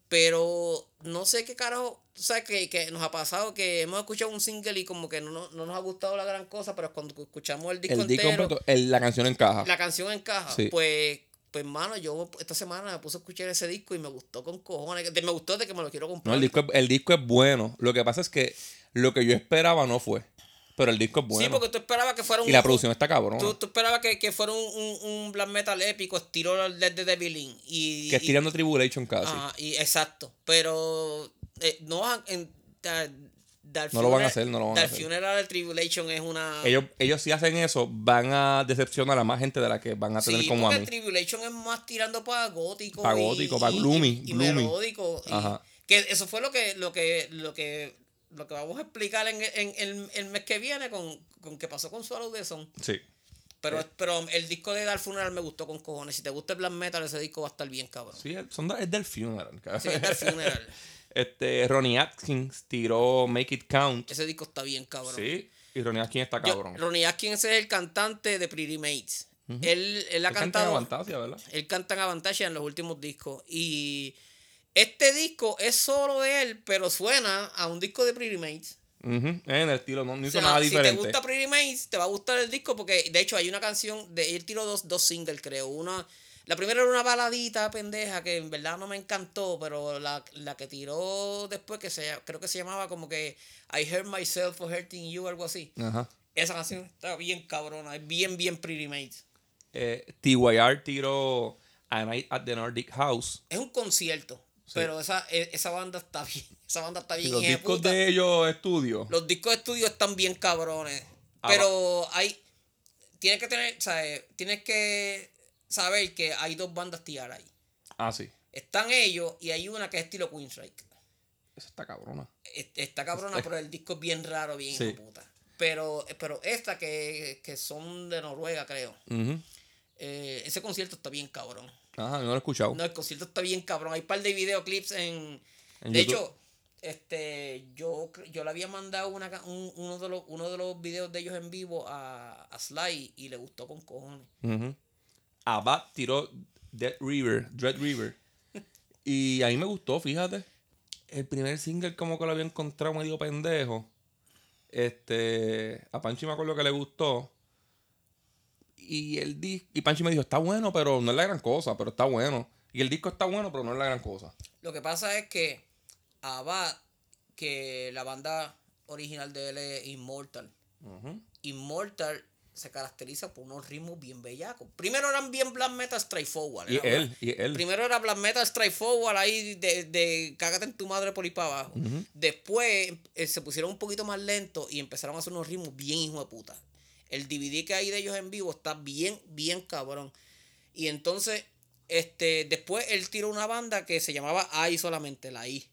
Pero no sé qué carajo, o sea, que, que nos ha pasado que hemos escuchado un single y como que no, no, no nos ha gustado la gran cosa, pero cuando escuchamos el disco El disco entero, completo, el- la canción encaja. la canción encaja. Sí. Pues pues, mano, yo esta semana me puse a escuchar ese disco y me gustó con cojones. Me gustó de que me lo quiero comprar. No, el disco, es- el disco es bueno. Lo que pasa es que lo que yo esperaba no fue. Pero el disco es bueno. Sí, porque tú esperabas que fuera un. y la producción está cabrón. Tú, tú esperabas que, que fuera un, un, un black metal épico, estilo the Devil. Y, que es y- tirando Tribulation casi. Ajá, y exacto. Pero eh, no. En, Dark No lo van a hacer, no lo van a hacer. Funeral Tribulation es una. Ellos, ellos si hacen eso, van a decepcionar a más gente de la que van a tener Sí, como a mí. Tribulation es más tirando para gótico. Pa' y- gótico, pa' y- gloomy, Y, y gloomy. melódico. y- Ajá. que eso fue lo que, lo que, lo que, lo que vamos a explicar en, en, el- el mes que viene con, con qué pasó con Swallow the Sun. Sí. Pero, pero el disco de Dark Funeral me gustó con cojones. Si te gusta el black metal, ese disco va a estar bien cabrón. Sí, son de- es del funeral. cabrón. Sí, es Dark Funeral. Este, Ronnie Atkins tiró Make It Count. Ese disco está bien cabrón. Sí. Y Ronnie Atkins está Yo- cabrón. Ronnie Atkins es el cantante de Pretty Mates. Él, él ha Él canta en cantado. Fantasia, ¿verdad? Él canta en Avantasia en los últimos discos. Y este disco es solo de él, pero suena a un disco de Pretty Mates. Ujú, En el estilo, no, no O hizo sea, nada si diferente. te gusta Pretty Mates, te va a gustar el disco porque de hecho hay una canción, de él tiró dos, dos singles creo. Una, la primera era una baladita pendeja que en verdad no me encantó, pero la, la que tiró después que se, creo que se llamaba como que I Hurt Myself for Hurting You, algo así. Ajá. Esa canción está bien cabrona, es bien, bien Pretty Mates. Eh, TYR tiró A Night at the Nordic House. Es un concierto, pero esa, e- esa banda está bien, esa banda está bien. los discos puta. de ellos estudio. Los discos de estudio están bien cabrones. Ah, Pero hay. Tienes que tener. ¿sabes? Tienes que saber que hay dos bandas TR ahí. Ah, sí. Están ellos y hay una que es estilo Queenstrike. Esa está cabrona. Es- Está cabrona, pero el disco es bien raro, bien Sí. puta. Pero, pero esta que, que son de Noruega, creo. Eh, ese concierto está bien cabrón. Ajá, no lo he escuchado. No, el concierto está bien cabrón. Hay un par de videoclips en. En de YouTube. hecho, este, yo, yo le había mandado una, un- uno, de los, uno de los videos de ellos en vivo a, a Sly y le gustó con cojones. Ujú. Abad tiró Dead River, Dread River. Y a mí me gustó, fíjate. El primer single como que lo había encontrado medio pendejo. Este. A Panchi me acuerdo que le gustó. Y el disco. Y Panchi me dijo, está bueno, pero no es la gran cosa, pero está bueno. Y el disco está bueno, pero no es la gran cosa. Lo que pasa es que Abad, que la banda original de él es Immortal. Immortal se caracteriza por unos ritmos bien bellacos. Primero eran bien black metal straightforward. Y él, y él. Primero era black metal straightforward ahí de, de cágate en tu madre por ahí para abajo. Después eh, se pusieron un poquito más lentos y empezaron a hacer unos ritmos bien hijo de puta. El DVD que hay de ellos en vivo está bien, bien cabrón. Y entonces, este, después él tiró una banda que se llamaba I solamente, la I.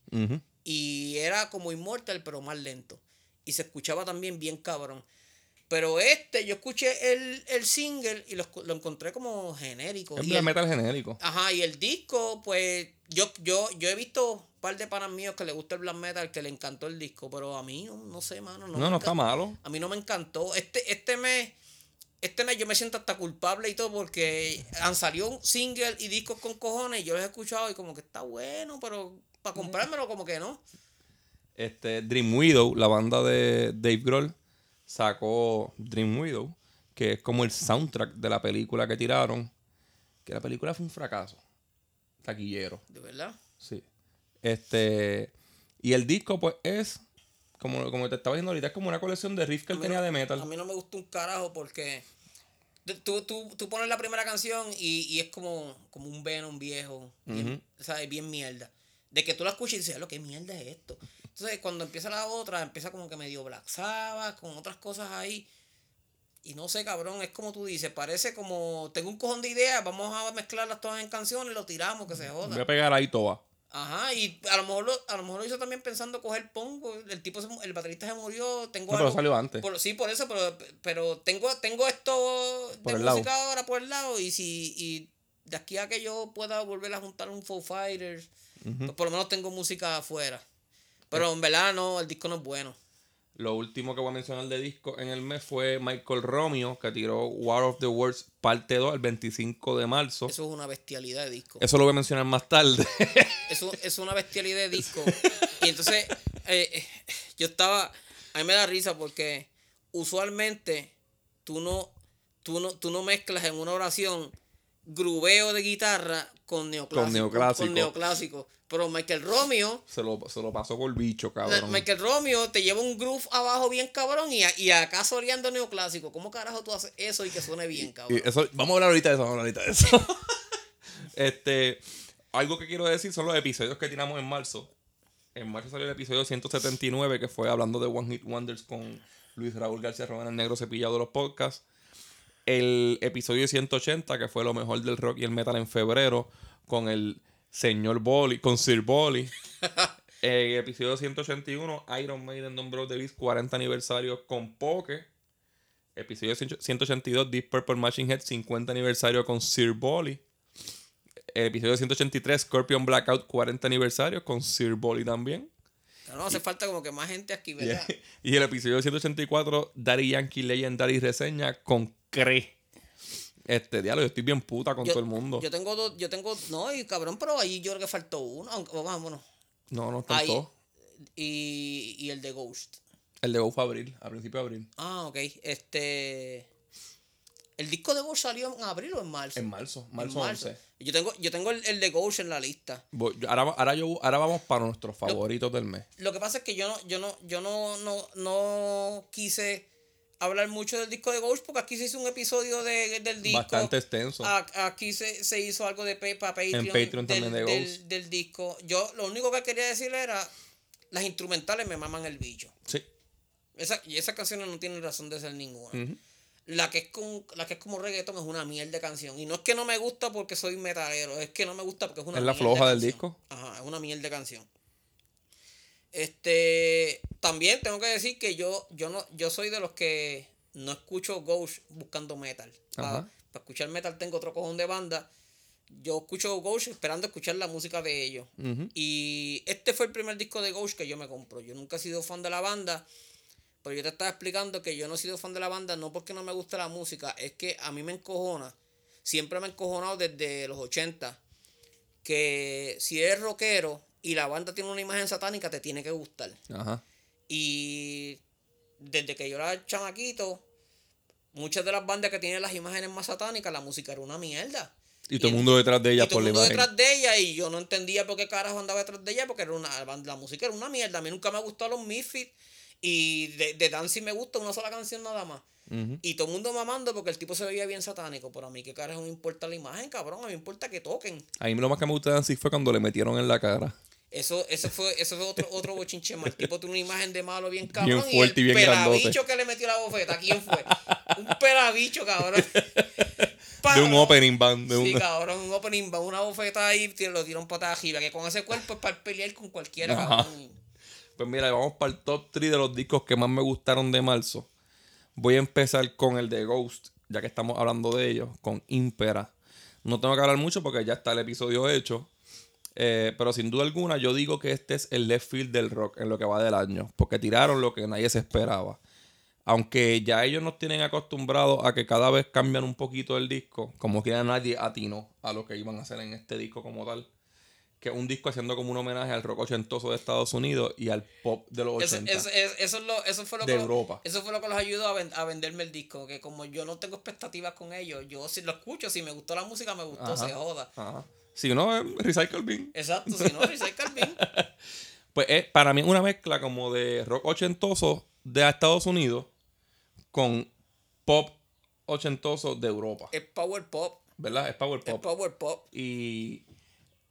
Y era como Immortal, pero más lento. Y se escuchaba también bien cabrón. Pero este, yo escuché el, el single y lo, lo encontré como genérico. Es Y black el- metal genérico. Ajá, y el disco, pues, yo, yo, yo he visto un par de panas míos que le gusta el black metal, que le encantó el disco, pero a mí no, no sé, mano. No, no está malo. A mí no me encantó. Este, este mes, este mes yo me siento hasta culpable y todo porque han salido un single y discos con cojones y yo los he escuchado y como que está bueno, pero para comprármelo como que no. Este, Dream Widow, la banda de Dave Grohl, sacó Dream Widow, que es como el soundtrack de la película que tiraron. Que la película fue un fracaso. Taquillero, De verdad. sí. Este. Y el disco, pues, es. Como, como te estaba diciendo ahorita, es como una colección de riffs que él tenía no- de metal. A mí no me gusta un carajo porque tú, tú, tú pones la primera canción y, y es como, como un Venom viejo. bien- o sea, es bien mierda. De que tú la escuchas y dices, lo que mierda es esto? Entonces, cuando empieza la otra, empieza como que medio Black Sabbath, con otras cosas ahí. Y no sé, cabrón, es como tú dices, parece como, tengo un cojón de ideas, vamos a mezclarlas todas en canciones lo tiramos, que se joda. Voy a pegar ahí toda. Ajá, y a lo mejor lo, a lo mejor lo hizo también pensando coger pongo. El tipo, se el baterista se murió. Tengo No, pero algo- salió antes. por- sí, por eso, pero, pero tengo, tengo esto Por de lado. música ahora por el lado. Y si y de aquí a que yo pueda volver a juntar un Foo Fighters, pues por lo menos tengo música afuera. Pero en verdad no, el disco no es bueno. Lo último que voy a mencionar de disco en el mes fue Michael Romeo, que tiró War of the Worlds parte 2 el 25 de marzo. Eso es una bestialidad de disco. Eso lo voy a mencionar más tarde. Eso es una bestialidad de disco. Y entonces, eh, eh, yo estaba. A mí me da risa porque usualmente tú no, tú no, tú no mezclas en una oración grubeo de guitarra con neoclásico. Con neoclásico. Con neoclásico. Pero Michael Romeo, Se lo, se lo pasó por bicho, cabrón. Michael Romeo te lleva un groove abajo bien cabrón y, y acá soleando neoclásico. ¿Cómo carajo tú haces eso y que suene bien, cabrón? Y eso, vamos a hablar ahorita de eso, vamos a hablar ahorita de eso. este, algo que quiero decir son los episodios que tiramos en marzo. En marzo salió el episodio 179, que fue hablando de One Hit Wonders con Luis Raúl García Román, el negro cepillado de los podcasts. El episodio 180, que fue lo mejor del rock y el metal en febrero, con el señor Bolly, con Sir Bolly. el episodio 181, Iron Maiden Number of the Beast, 40 aniversario con Poke. Episodio 182, Deep Purple Machine Head, 50 aniversario con Sir Bolly. El episodio 183, Scorpion Blackout, 40 aniversario con Sir Bolly también. No, no hace falta como que más gente aquí, ¿verdad? Y el episodio 184, Daddy Yankee Legendary Reseña con Cre. Este diálogo, yo estoy bien puta con Yo- todo el mundo. Yo tengo dos, yo tengo, no, y cabrón, pero ahí yo creo que faltó uno, aunque, vámonos. no, no están Ahí, todos. y, y el de Ghost. El de Go fue abril, a principio de abril. Ah, ok. Este. ¿El disco de Ghost salió en abril o en marzo? En marzo, En marzo 11. Yo tengo, yo tengo el, el de Ghost en la lista. Voy- ahora, ahora, yo, ahora vamos para nuestros favoritos del mes. Lo que pasa es que yo no, yo no, yo no, no, no quise hablar mucho del disco de Ghost porque aquí se hizo un episodio de, del disco. Bastante extenso. A- Aquí se, se hizo algo de para Patreon, Patreon del, también de del- Ghost. del disco. Yo lo único que quería decirle era las instrumentales me maman el bicho. Sí. Esa, y esas canciones no tienen razón de ser ninguna. Ujú. La que, es con, la que es como reggaeton es una mierda de canción. Y no es que no me gusta porque soy metalero, es que no me gusta porque es una Es la mierda de floja del disco. Ajá, es una mierda de canción. Este, también tengo que decir que yo, yo no, yo soy de los que no escucho Ghost buscando metal. Para, Ajá. escuchar metal tengo otro cojón de banda. Yo escucho Ghost esperando escuchar la música de ellos. Y este fue el primer disco de Ghost que yo me compro. Yo nunca he sido fan de la banda. Pero yo te estaba explicando que yo no he sido fan de la banda no porque no me gusta la música, es que a mí me encojona. Siempre me ha encojonado desde los 80. Que si eres rockero y la banda tiene una imagen satánica, te tiene que gustar. Ajá. Y desde que yo era chamaquito, muchas de las bandas que tienen las imágenes más satánicas, la música era una mierda. Y todo el mundo detrás de ella Y todo por el la mundo imagen. detrás de ella y yo no entendía por qué carajo andaba detrás de ella porque era una la música era una mierda. A mí nunca me gustaron los Misfits y de, de Dancing me gusta una sola canción nada más. Y todo el mundo mamando porque el tipo se veía bien satánico. Pero a mí qué carajo me importa la imagen, cabrón. A mí me importa que toquen. A mí lo más que me gusta de Danzig fue cuando le metieron en la cara. Eso, eso fue, eso fue otro, otro bochinche más. El tipo tiene una imagen de malo bien cabrón. fuerte y el bien grandote. pelabicho que le metió la bofeta, ¿quién fue? Un pelabicho, cabrón. De un opening band. De Sí, un... cabrón, un opening va una bofeta ahí y lo un patada arriba. Que con ese cuerpo es para pelear con cualquiera, Ajá. cabrón. Pues mira, vamos para el top 3 de los discos que más me gustaron de marzo. Voy a empezar con el de Ghost, ya que estamos hablando de ellos, con Impera. No tengo que hablar mucho porque ya está el episodio hecho. Eh, pero sin duda alguna, yo digo que este es el left field del rock en lo que va del año. Porque tiraron lo que nadie se esperaba. Aunque ya ellos nos tienen acostumbrados a que cada vez cambian un poquito el disco, como que ya nadie atinó a lo que iban a hacer en este disco como tal. Que es un disco haciendo como un homenaje al rock ochentoso de Estados Unidos y al pop de los Eso, 80. eso, eso, eso es lo, eso fue lo De que lo- Europa. eso fue lo que los ayudó a, ven- a venderme el disco. Que como yo no tengo expectativas con ellos, yo si lo escucho, si me gustó la música, me gustó, Ajá. se joda. Ajá. Si no, es Recycle Bin. Exacto, si no, Recycle Bin. Pues es, para mí es una mezcla como de rock ochentoso de Estados Unidos con pop ochentoso de Europa. Es power pop. ¿Verdad? Es power Es pop. power pop. Y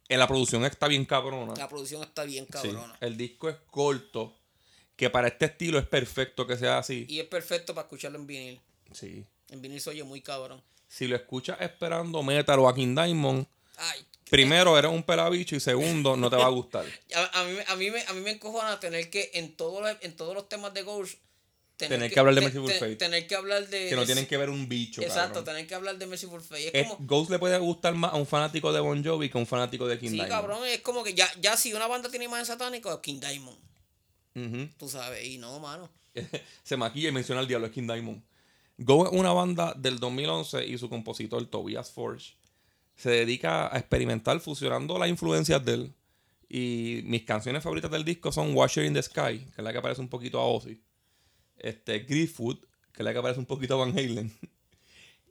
la producción está bien cabrona. La producción está bien Sí. cabrona. El disco es corto, que para este estilo es perfecto que sea así. Y es perfecto para escucharlo en vinil. Sí. En vinil se oye muy cabrón. Si lo escuchas esperando metal o a King Diamond, Ay, primero eres un pelabicho y segundo no te va a gustar. a, a mí, me- a, mí me, a mí me encojona tener que en todos los, en todos los temas de Ghost Tener que hablar de te- Fate. Tener que hablar de Que no tienen que ver un bicho. Exacto, cabrón. tener que hablar de Merciful Fate. Es, Es- como Ghost le puede gustar más a un fanático de Bon Jovi que a un fanático de King Sí, Diamond. cabrón, es como que ya, ya si una banda tiene imagen satánica, es King Diamond. Ujú. Tú sabes, y no, mano. Se maquilla y menciona al diablo, es King Diamond. Go es una banda del 2011 y su compositor Tobias Forge se dedica a experimentar fusionando las influencias de él. Y mis canciones favoritas del disco son Washer in the Sky, que es la que parece un poquito a Ozzy. Este, Griefwood, que es la que parece un poquito a Van Halen.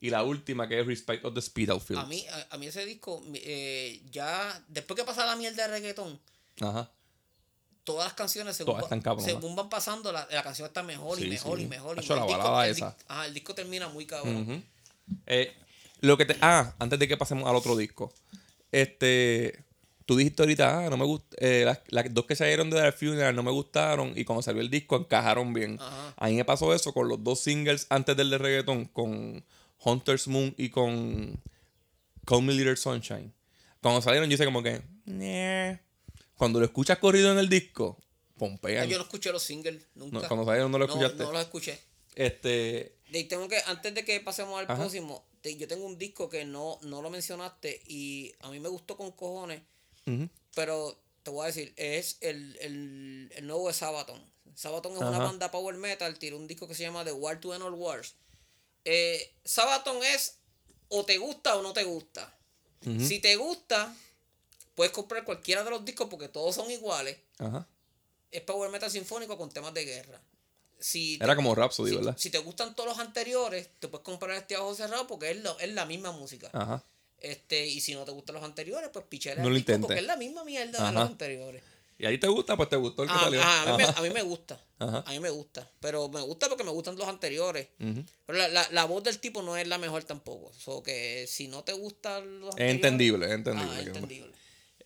Y la última que es Respect of the Spitalfields. A mí, a, a mí ese disco, eh, ya, después que pasa la mierda de reggaetón, Ajá. todas las canciones, según, Todas están según van pasando, la, la canción está mejor Sí, y mejor sí. y mejor. y mejor. la El disco- esa. ajá, el disco termina muy cabrón. Eh, lo que te, ah, antes de que pasemos al otro disco. Este. Tú dijiste ahorita, ah, no me gusta. las, las dos que salieron de The Funeral no me gustaron. Y cuando salió el disco encajaron bien. Ajá. A mí me pasó eso con los dos singles antes del de reggaeton. Con Hunter's Moon y con Call Me Little Sunshine. Cuando salieron, yo hice como que. Cuando lo escuchas corrido en el disco, pompean. Yo no escuché los singles nunca. No, cuando salieron no lo No, escuchaste. no los escuché. Este. Y tengo que, antes de que pasemos al Ajá. próximo, yo tengo un disco que no, no lo mencionaste y a mí me gustó con cojones, pero te voy a decir, es el, el, el nuevo de Sabaton. Sabaton es una banda power metal, tiró un disco que se llama The War to End All Wars. Eh, Sabaton es o te gusta o no te gusta. Si te gusta, puedes comprar cualquiera de los discos porque todos son iguales. Ajá. Es power metal sinfónico con temas de guerra. Si te Era como Rhapsody, si, ¿verdad? si te gustan todos los anteriores, te puedes comprar este a ojos cerrados porque es, lo- es la misma música. Ajá. Este, y si no te gustan los anteriores, pues pichera No el lo disco intentes. porque es la misma mierda Ajá. de los anteriores. Y ahí te gusta, pues te gustó el que Ah, salió. ah, a, mí me, Ajá. a mí me gusta. Ajá. A mí me gusta. Pero me gusta porque me gustan los anteriores. Pero la, la, la voz del tipo no es la mejor tampoco. So que si no te gustan los Es anteriores- entendible, es entendible. Ah, no- entendible.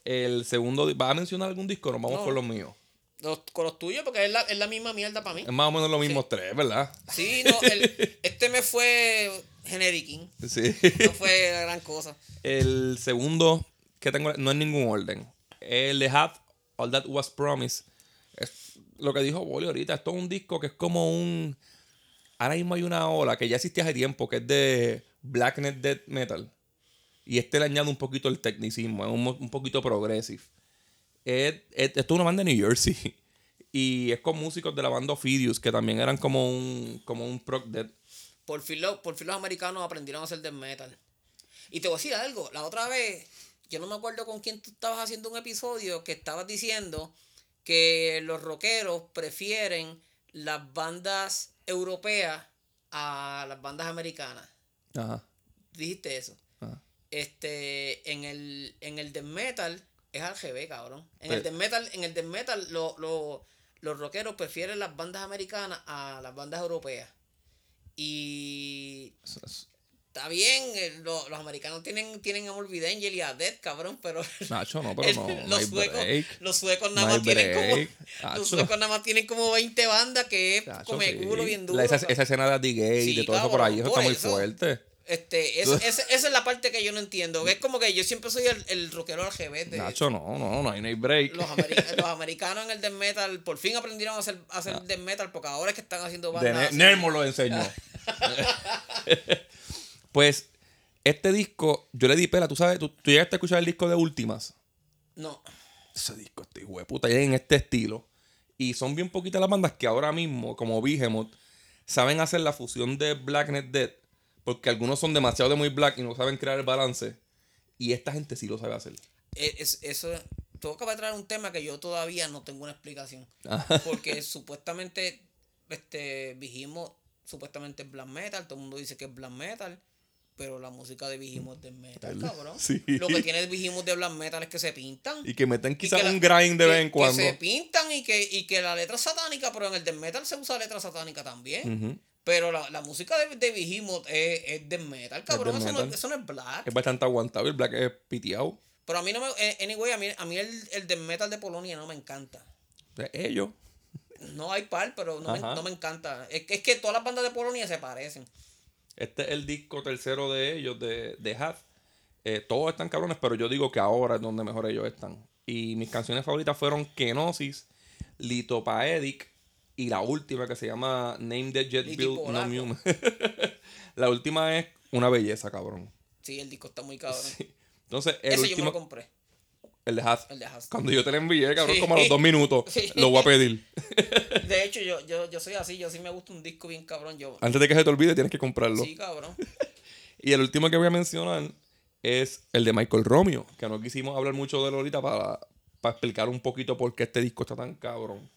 El segundo, ¿vas a mencionar algún disco? Nos vamos No. con los míos. Los- con los tuyos, porque es la, es la misma mierda para mí. Es más o menos los mismos tres, ¿verdad? Sí, no, el- este me fue genericking. Sí. No fue la gran cosa. El segundo que tengo no en ningún orden. El de Have All That Was Promised. Es lo que dijo Bolio ahorita. Esto es un disco que es como un. Ahora mismo hay una ola que ya existía hace tiempo, que es de Blacknet Death Metal. Y este le añade un poquito el tecnicismo, es un, poquito progressive. Es, es- esto es una banda de New Jersey. Y es con músicos de la banda Ophidius, que también eran como un, como un prog death. Por fin, lo- por fin los americanos aprendieron a hacer death metal. Y te voy a decir algo. La otra vez, yo no me acuerdo con quién tú estabas haciendo un episodio que estabas diciendo que los rockeros prefieren las bandas europeas a las bandas americanas. Ajá. Dijiste eso. ajá. Este, en el, en el death metal es al revés, cabrón. En Pero- el death metal, en el death metal lo- lo- los rockeros prefieren las bandas americanas a las bandas europeas. Y está bien, eh, lo- los americanos tienen, tienen a Morbid Angel y a Death, cabrón, pero Nacho, no, pero el- no. no los, hay suecos, los suecos nada No más tienen como break. Acho. los suecos nada más tienen como 20 bandas que es come sí. culo bien duro. La- esa, cabrón. esa escena de Addy Gay, Sí, de todo eso por cabrón, ahí, eso está muy eso. fuerte. Este, esa, esa- esa es la parte que yo no entiendo. Es como que yo siempre soy el, el rockero de Nacho, no, no, no hay, no hay break. los, ameri- los americanos en el death metal por fin aprendieron a hacer, a hacer death metal porque ahora es que están haciendo Ah. Bandas. Nermo lo enseñó. pues, este disco, yo le di pela, tú sabes, tú, tú llegaste a escuchar el disco de Últimas. No. Ese disco, este hijo de puta, y es en este estilo. Y son bien poquitas las bandas que ahora mismo, como Behemoth, saben hacer la fusión de Blacknet Dead. Porque algunos son demasiado de muy black y no saben crear el balance. Y esta gente sí lo sabe hacer. Eh, Es, eso, acabas de traer un tema que yo todavía no tengo una explicación. Porque supuestamente, este, Vigimo, supuestamente es black metal, todo el mundo dice que es black metal, pero la música de Vigimo es de metal, cabrón. Sí. Lo que tiene Vigimo de black metal es que se pintan. Y que meten quizás la- un grind de que- vez en cuando. Que se pintan y que, y que la letra es satánica, pero en el death metal se usa letra satánica también. Ujú. Pero la, la música de, de Behemoth es, es death metal, cabrón. death eso, No, eso no es black. Es bastante aguantable. El black es piteado. Pero a mí no me. eh, Anyway, a mí, a mí el, el death metal de Polonia no me encanta. De ellos. No hay par, pero no, me, no me encanta. Es que, es que todas las bandas de Polonia se parecen. Este es el disco tercero de ellos, de, de Hat. Eh, todos están cabrones, pero yo digo que ahora es donde mejor ellos están. Y mis canciones favoritas fueron Kenosis, Litopaedic y la última que se llama Name the Jet Bill No. Human. la última es una belleza, cabrón. Sí, el disco está muy cabrón. Entonces, el Ese yo me último, lo compré. el de Hat. El de Haas. Cuando yo te lo envié, cabrón, Sí. como a los dos minutos, Sí. lo voy a pedir. De hecho, yo, yo, yo soy así. Yo sí me gusta un disco bien cabrón. Yo, Antes de que se te olvide, tienes que comprarlo. sí, cabrón. Y el último que voy a mencionar es el de Michael Romeo, que no quisimos hablar mucho de él ahorita para, para explicar un poquito por qué este disco está tan cabrón.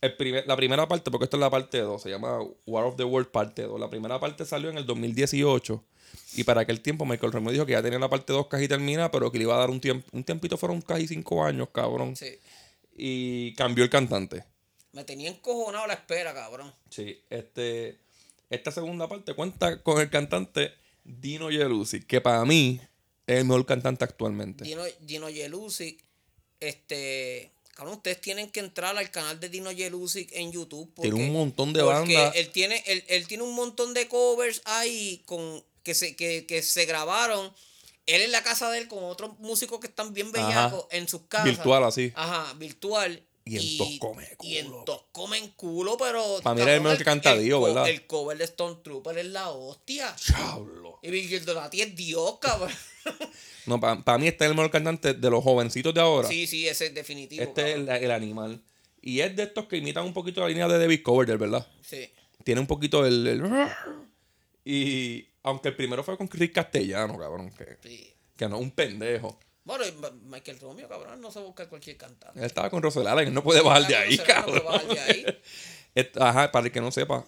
El primer, la primera parte, porque esto es la parte 2, se llama War of the World parte 2. La primera parte salió en el 2018 Y para aquel tiempo Michael Romeo dijo que ya tenía la parte 2 casi terminada, pero que le iba a dar un tiempo, un tiempito, fueron casi 5 años, cabrón. Sí. Y cambió el cantante. Me tenía encojonado la espera, cabrón. Sí, este, esta segunda parte cuenta con el cantante Dino Yelusi, que para mí es el mejor cantante actualmente. Dino, Dino Yelusic, este. Cabrón, ustedes tienen que entrar al canal de Dino Yelusic en YouTube. Porque, Tiene un montón de bandas. Él tiene, él, él tiene un montón de covers ahí con, que, se, que, que se grabaron. Él en la casa de él con otros músicos que están bien Ajá. bellacos en sus casas. Virtual así. Ajá, virtual. Y en tos come Y en culo. tos comen culo, pero. Pa' mí era el mejor que canta el Dio, co- ¿verdad? El cover de Stone Trooper es la hostia. Diablo. Y Virgil Donati es Dios, cabrón. No, para mí este es el mejor cantante de los jovencitos de ahora. Sí, sí, ese es definitivo. este es el, el animal. Y es de estos que imitan un poquito la línea de David Coverdale, ¿verdad? Sí. Tiene un poquito el, el- Y aunque el primero fue con Chris Castellano, cabrón, que, sí. que no es un pendejo. Bueno, Michael Romeo, cabrón, no se busca cualquier cantante. Él estaba con Rosel Allen, no puede bajar de ahí, no cabrón. puede bajar de ahí. Et- Ajá, para el que no sepa,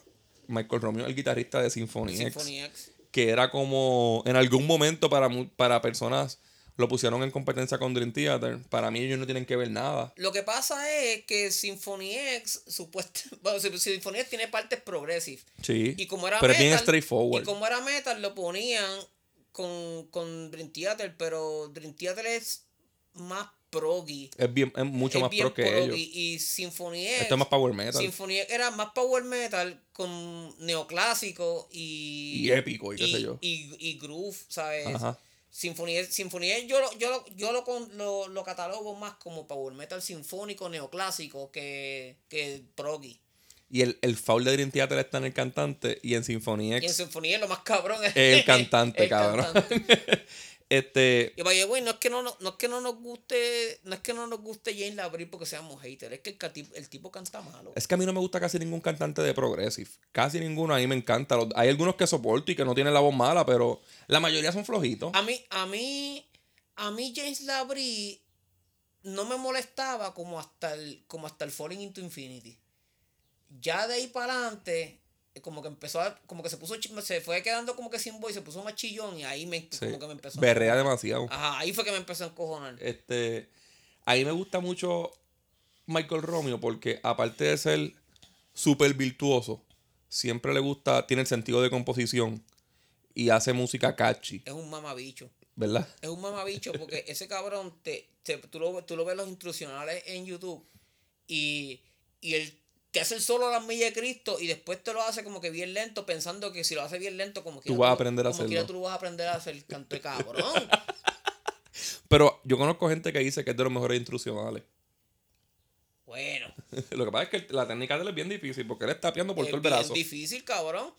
Michael Romeo, el guitarrista de Symphony, X, Symphony X. que era como en algún momento para, para personas lo pusieron en competencia con Dream Theater. Para mí ellos no tienen que ver nada. Lo que pasa es que Symphony X, supuesto, bueno, Sy- Symphony X tiene partes progressive. Sí. Y como era pero es bien metal, straightforward. Y como era metal, lo ponían con, con Dream Theater, pero Dream Theater es más proggy. Es, bien, es mucho es más pro que proggy. ellos. Y Symphony X. Esto es más power metal. Symphony X era más power metal con neoclásico y. Y épico y qué sé yo. Y, y groove, ¿sabes? Aja. Symphony X, Symphony X yo, lo- yo, lo- yo lo, con- lo, lo catalogo más como power metal sinfónico neoclásico que, que proggy. Y el, el foul de Dream Theater está en el cantante y en Symphony Y en X X lo más cabrón es el cantante, el cabrón. cantante. este, Y vaya, güey, no es que no, no, no es que no nos guste, no es que no nos guste James Labrie porque seamos haters, es que el, el tipo canta malo. es que a mí no me gusta casi ningún cantante de progressive. Casi ninguno. A mí me encanta. Hay algunos que soporto y que no tienen la voz mala, pero la mayoría son flojitos. A mí, a mí, a mí James Labrie no me molestaba como hasta el, como hasta el Falling into Infinity. Ya de ahí para adelante, como que empezó a, como que se puso, se fue quedando como que sin voz y se puso más chillón y ahí me, Sí. como que me empezó a Berrea demasiado. Ajá, ahí fue que me empezó a encojonar. Este, a mí me gusta mucho Michael Romeo porque aparte de ser súper virtuoso, siempre le gusta, tiene el sentido de composición y hace música catchy, Es un mamabicho. ¿verdad? Es un mamabicho porque ese cabrón, te, te- tú, lo, tú lo ves los instruccionales en YouTube y, y él te hace el solo a las millas de Cristo y después te lo hace como que bien lento pensando que si lo hace bien lento como que Tú vas a aprender a como quiera hacerlo. tú vas a aprender a hacer canto de cabrón. Pero yo conozco gente que dice que es de los mejores instruccionales. bueno, Lo que pasa es que la técnica de él es bien difícil porque él está piando por es todo el brazo. difícil, cabrón.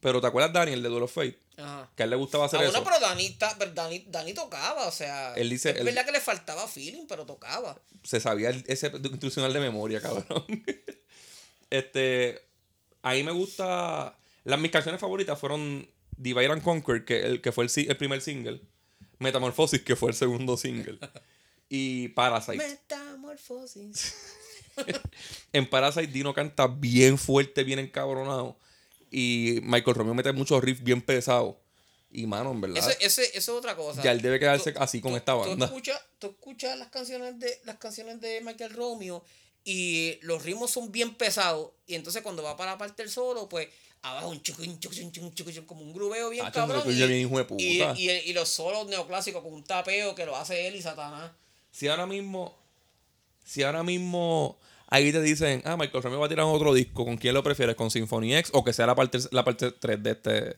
Pero ¿te acuerdas, Daniel, de Duel of Fate? Ajá. Que a él le gustaba hacer Ah, eso. bueno, pero Dani, Dani, Dani tocaba, o sea. Él dice- Es él- verdad que le faltaba feeling, pero tocaba. se sabía el- ese instruccional de memoria, cabrón. este, a mí me gusta, las mis canciones favoritas fueron Divide and Conquer, que, el, que fue el, si- el primer single, Metamorphosis, que fue el segundo single, y Parasite. Metamorfosis. En Parasite Dino canta bien fuerte, bien encabronado, y Michael Romeo mete muchos riffs bien pesados. Y mano, en verdad, Eso, ese- eso es otra cosa. ya él debe quedarse Tú- así con tú- esta Tú banda. escuchas, tú escuchas las canciones de las canciones de Michael Romeo y los ritmos son bien pesados y entonces cuando va para la parte del solo, pues abajo un chucun, chucun, chucun, chucun, como un grubeo bien Ah, cabrón. Y, bien hijo de puta. y, y- y los solos neoclásicos con un tapeo que lo hace él y Satanás. Si ahora mismo, si ahora mismo ahí te dicen, ah, Michael Romeo va a tirar otro disco, ¿con quién lo prefieres? ¿Con Symphony X o que sea la parte, la parte 3 de este?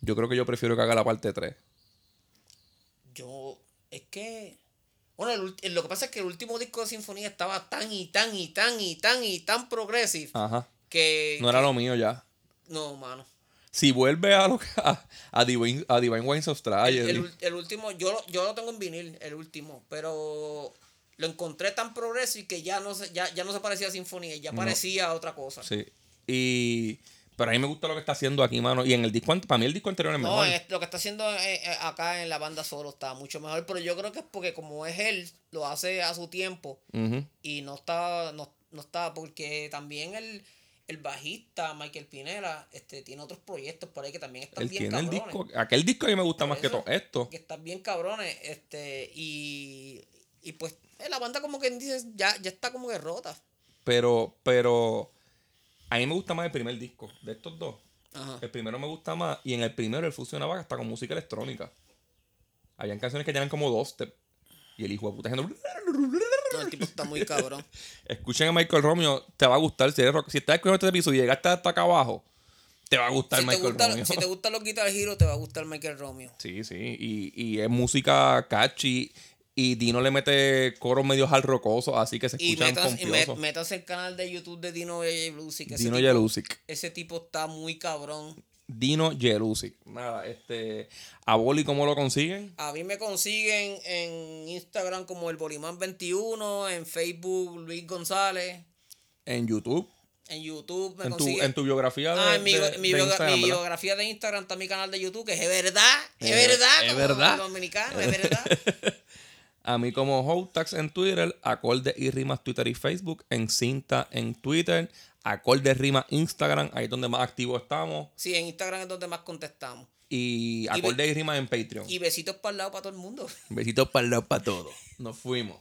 Yo creo que yo prefiero que haga la parte 3. Yo, es que. Bueno, el lo que pasa es que el último disco de Sinfonía estaba tan y tan y tan y tan y tan progressive Ajá. que. No era lo mío ya. No, mano. Si vuelve a, lo, a, a Divine, a Divine Wines of El, Tragedy, el el último, yo, lo- yo lo tengo en vinil, el último, pero lo encontré tan progresivo que ya no se, ya, ya no se parecía a Sinfonía, ya No. parecía a otra cosa. Sí. Y... Pero a mí me gusta lo que está haciendo aquí, mano. Y en el disco, para mí el disco anterior es No, mejor. este- lo que está haciendo eh, eh, acá en la banda solo está mucho mejor, pero yo creo que es porque como es él, lo hace a su tiempo y no está, no, no está, porque también él, el bajista Michael Pinela este, tiene otros proyectos por ahí que también están Él bien tiene el cabrones. disco. Aquel disco a mí me gusta Por más que todo esto. Que están bien cabrones. Este, y, y pues eh, la banda como que dices, ya, ya está como que rota. Pero, pero. A mí me gusta más el primer disco de estos dos. Ajá. El primero me gusta más. Y en el primero él fusionaba hasta con música electrónica. Habían canciones que tenían como dos step. Y el hijo de puta haciendo. No, el tipo está muy cabrón. Escuchen a Michael Romeo, te va a gustar. Si, eres rock- si estás escuchando este episodio y llegaste hasta acá abajo, te va a gustar si, Michael gusta, Romeo. si te gustan los Guitar Hero, te va a gustar Michael Romeo. Sí, sí. Y, y es música catchy. Y Dino le mete coros medio al rocosos, así que se Y escuchan metas, y pompiosos. metas el canal de YouTube de Dino Jelusic. Dino tipo-. Ese tipo está muy cabrón. Dino Jelusic. Nada, este. A Boli, ¿cómo lo consiguen? A mí me consiguen en Instagram como el Bolimán21, en Facebook Luis González, En YouTube. en YouTube me En tu, en tu biografía de, Ah, en mi, de- mi de Instagram, mi biografía de Instagram está mi canal de YouTube, que es verdad, es verdad, es como verdad. es verdad. A mí como Hotax en Twitter, Acorde y Rimas Twitter y Facebook, en Cinta en Twitter, Acorde Rimas Instagram, ahí es donde más activos estamos, Sí, en Instagram es donde más contestamos. y Acorde y, Rimas en Patreon. Y besitos para el lado para todo el mundo. Besitos para el lado para todos. Nos fuimos.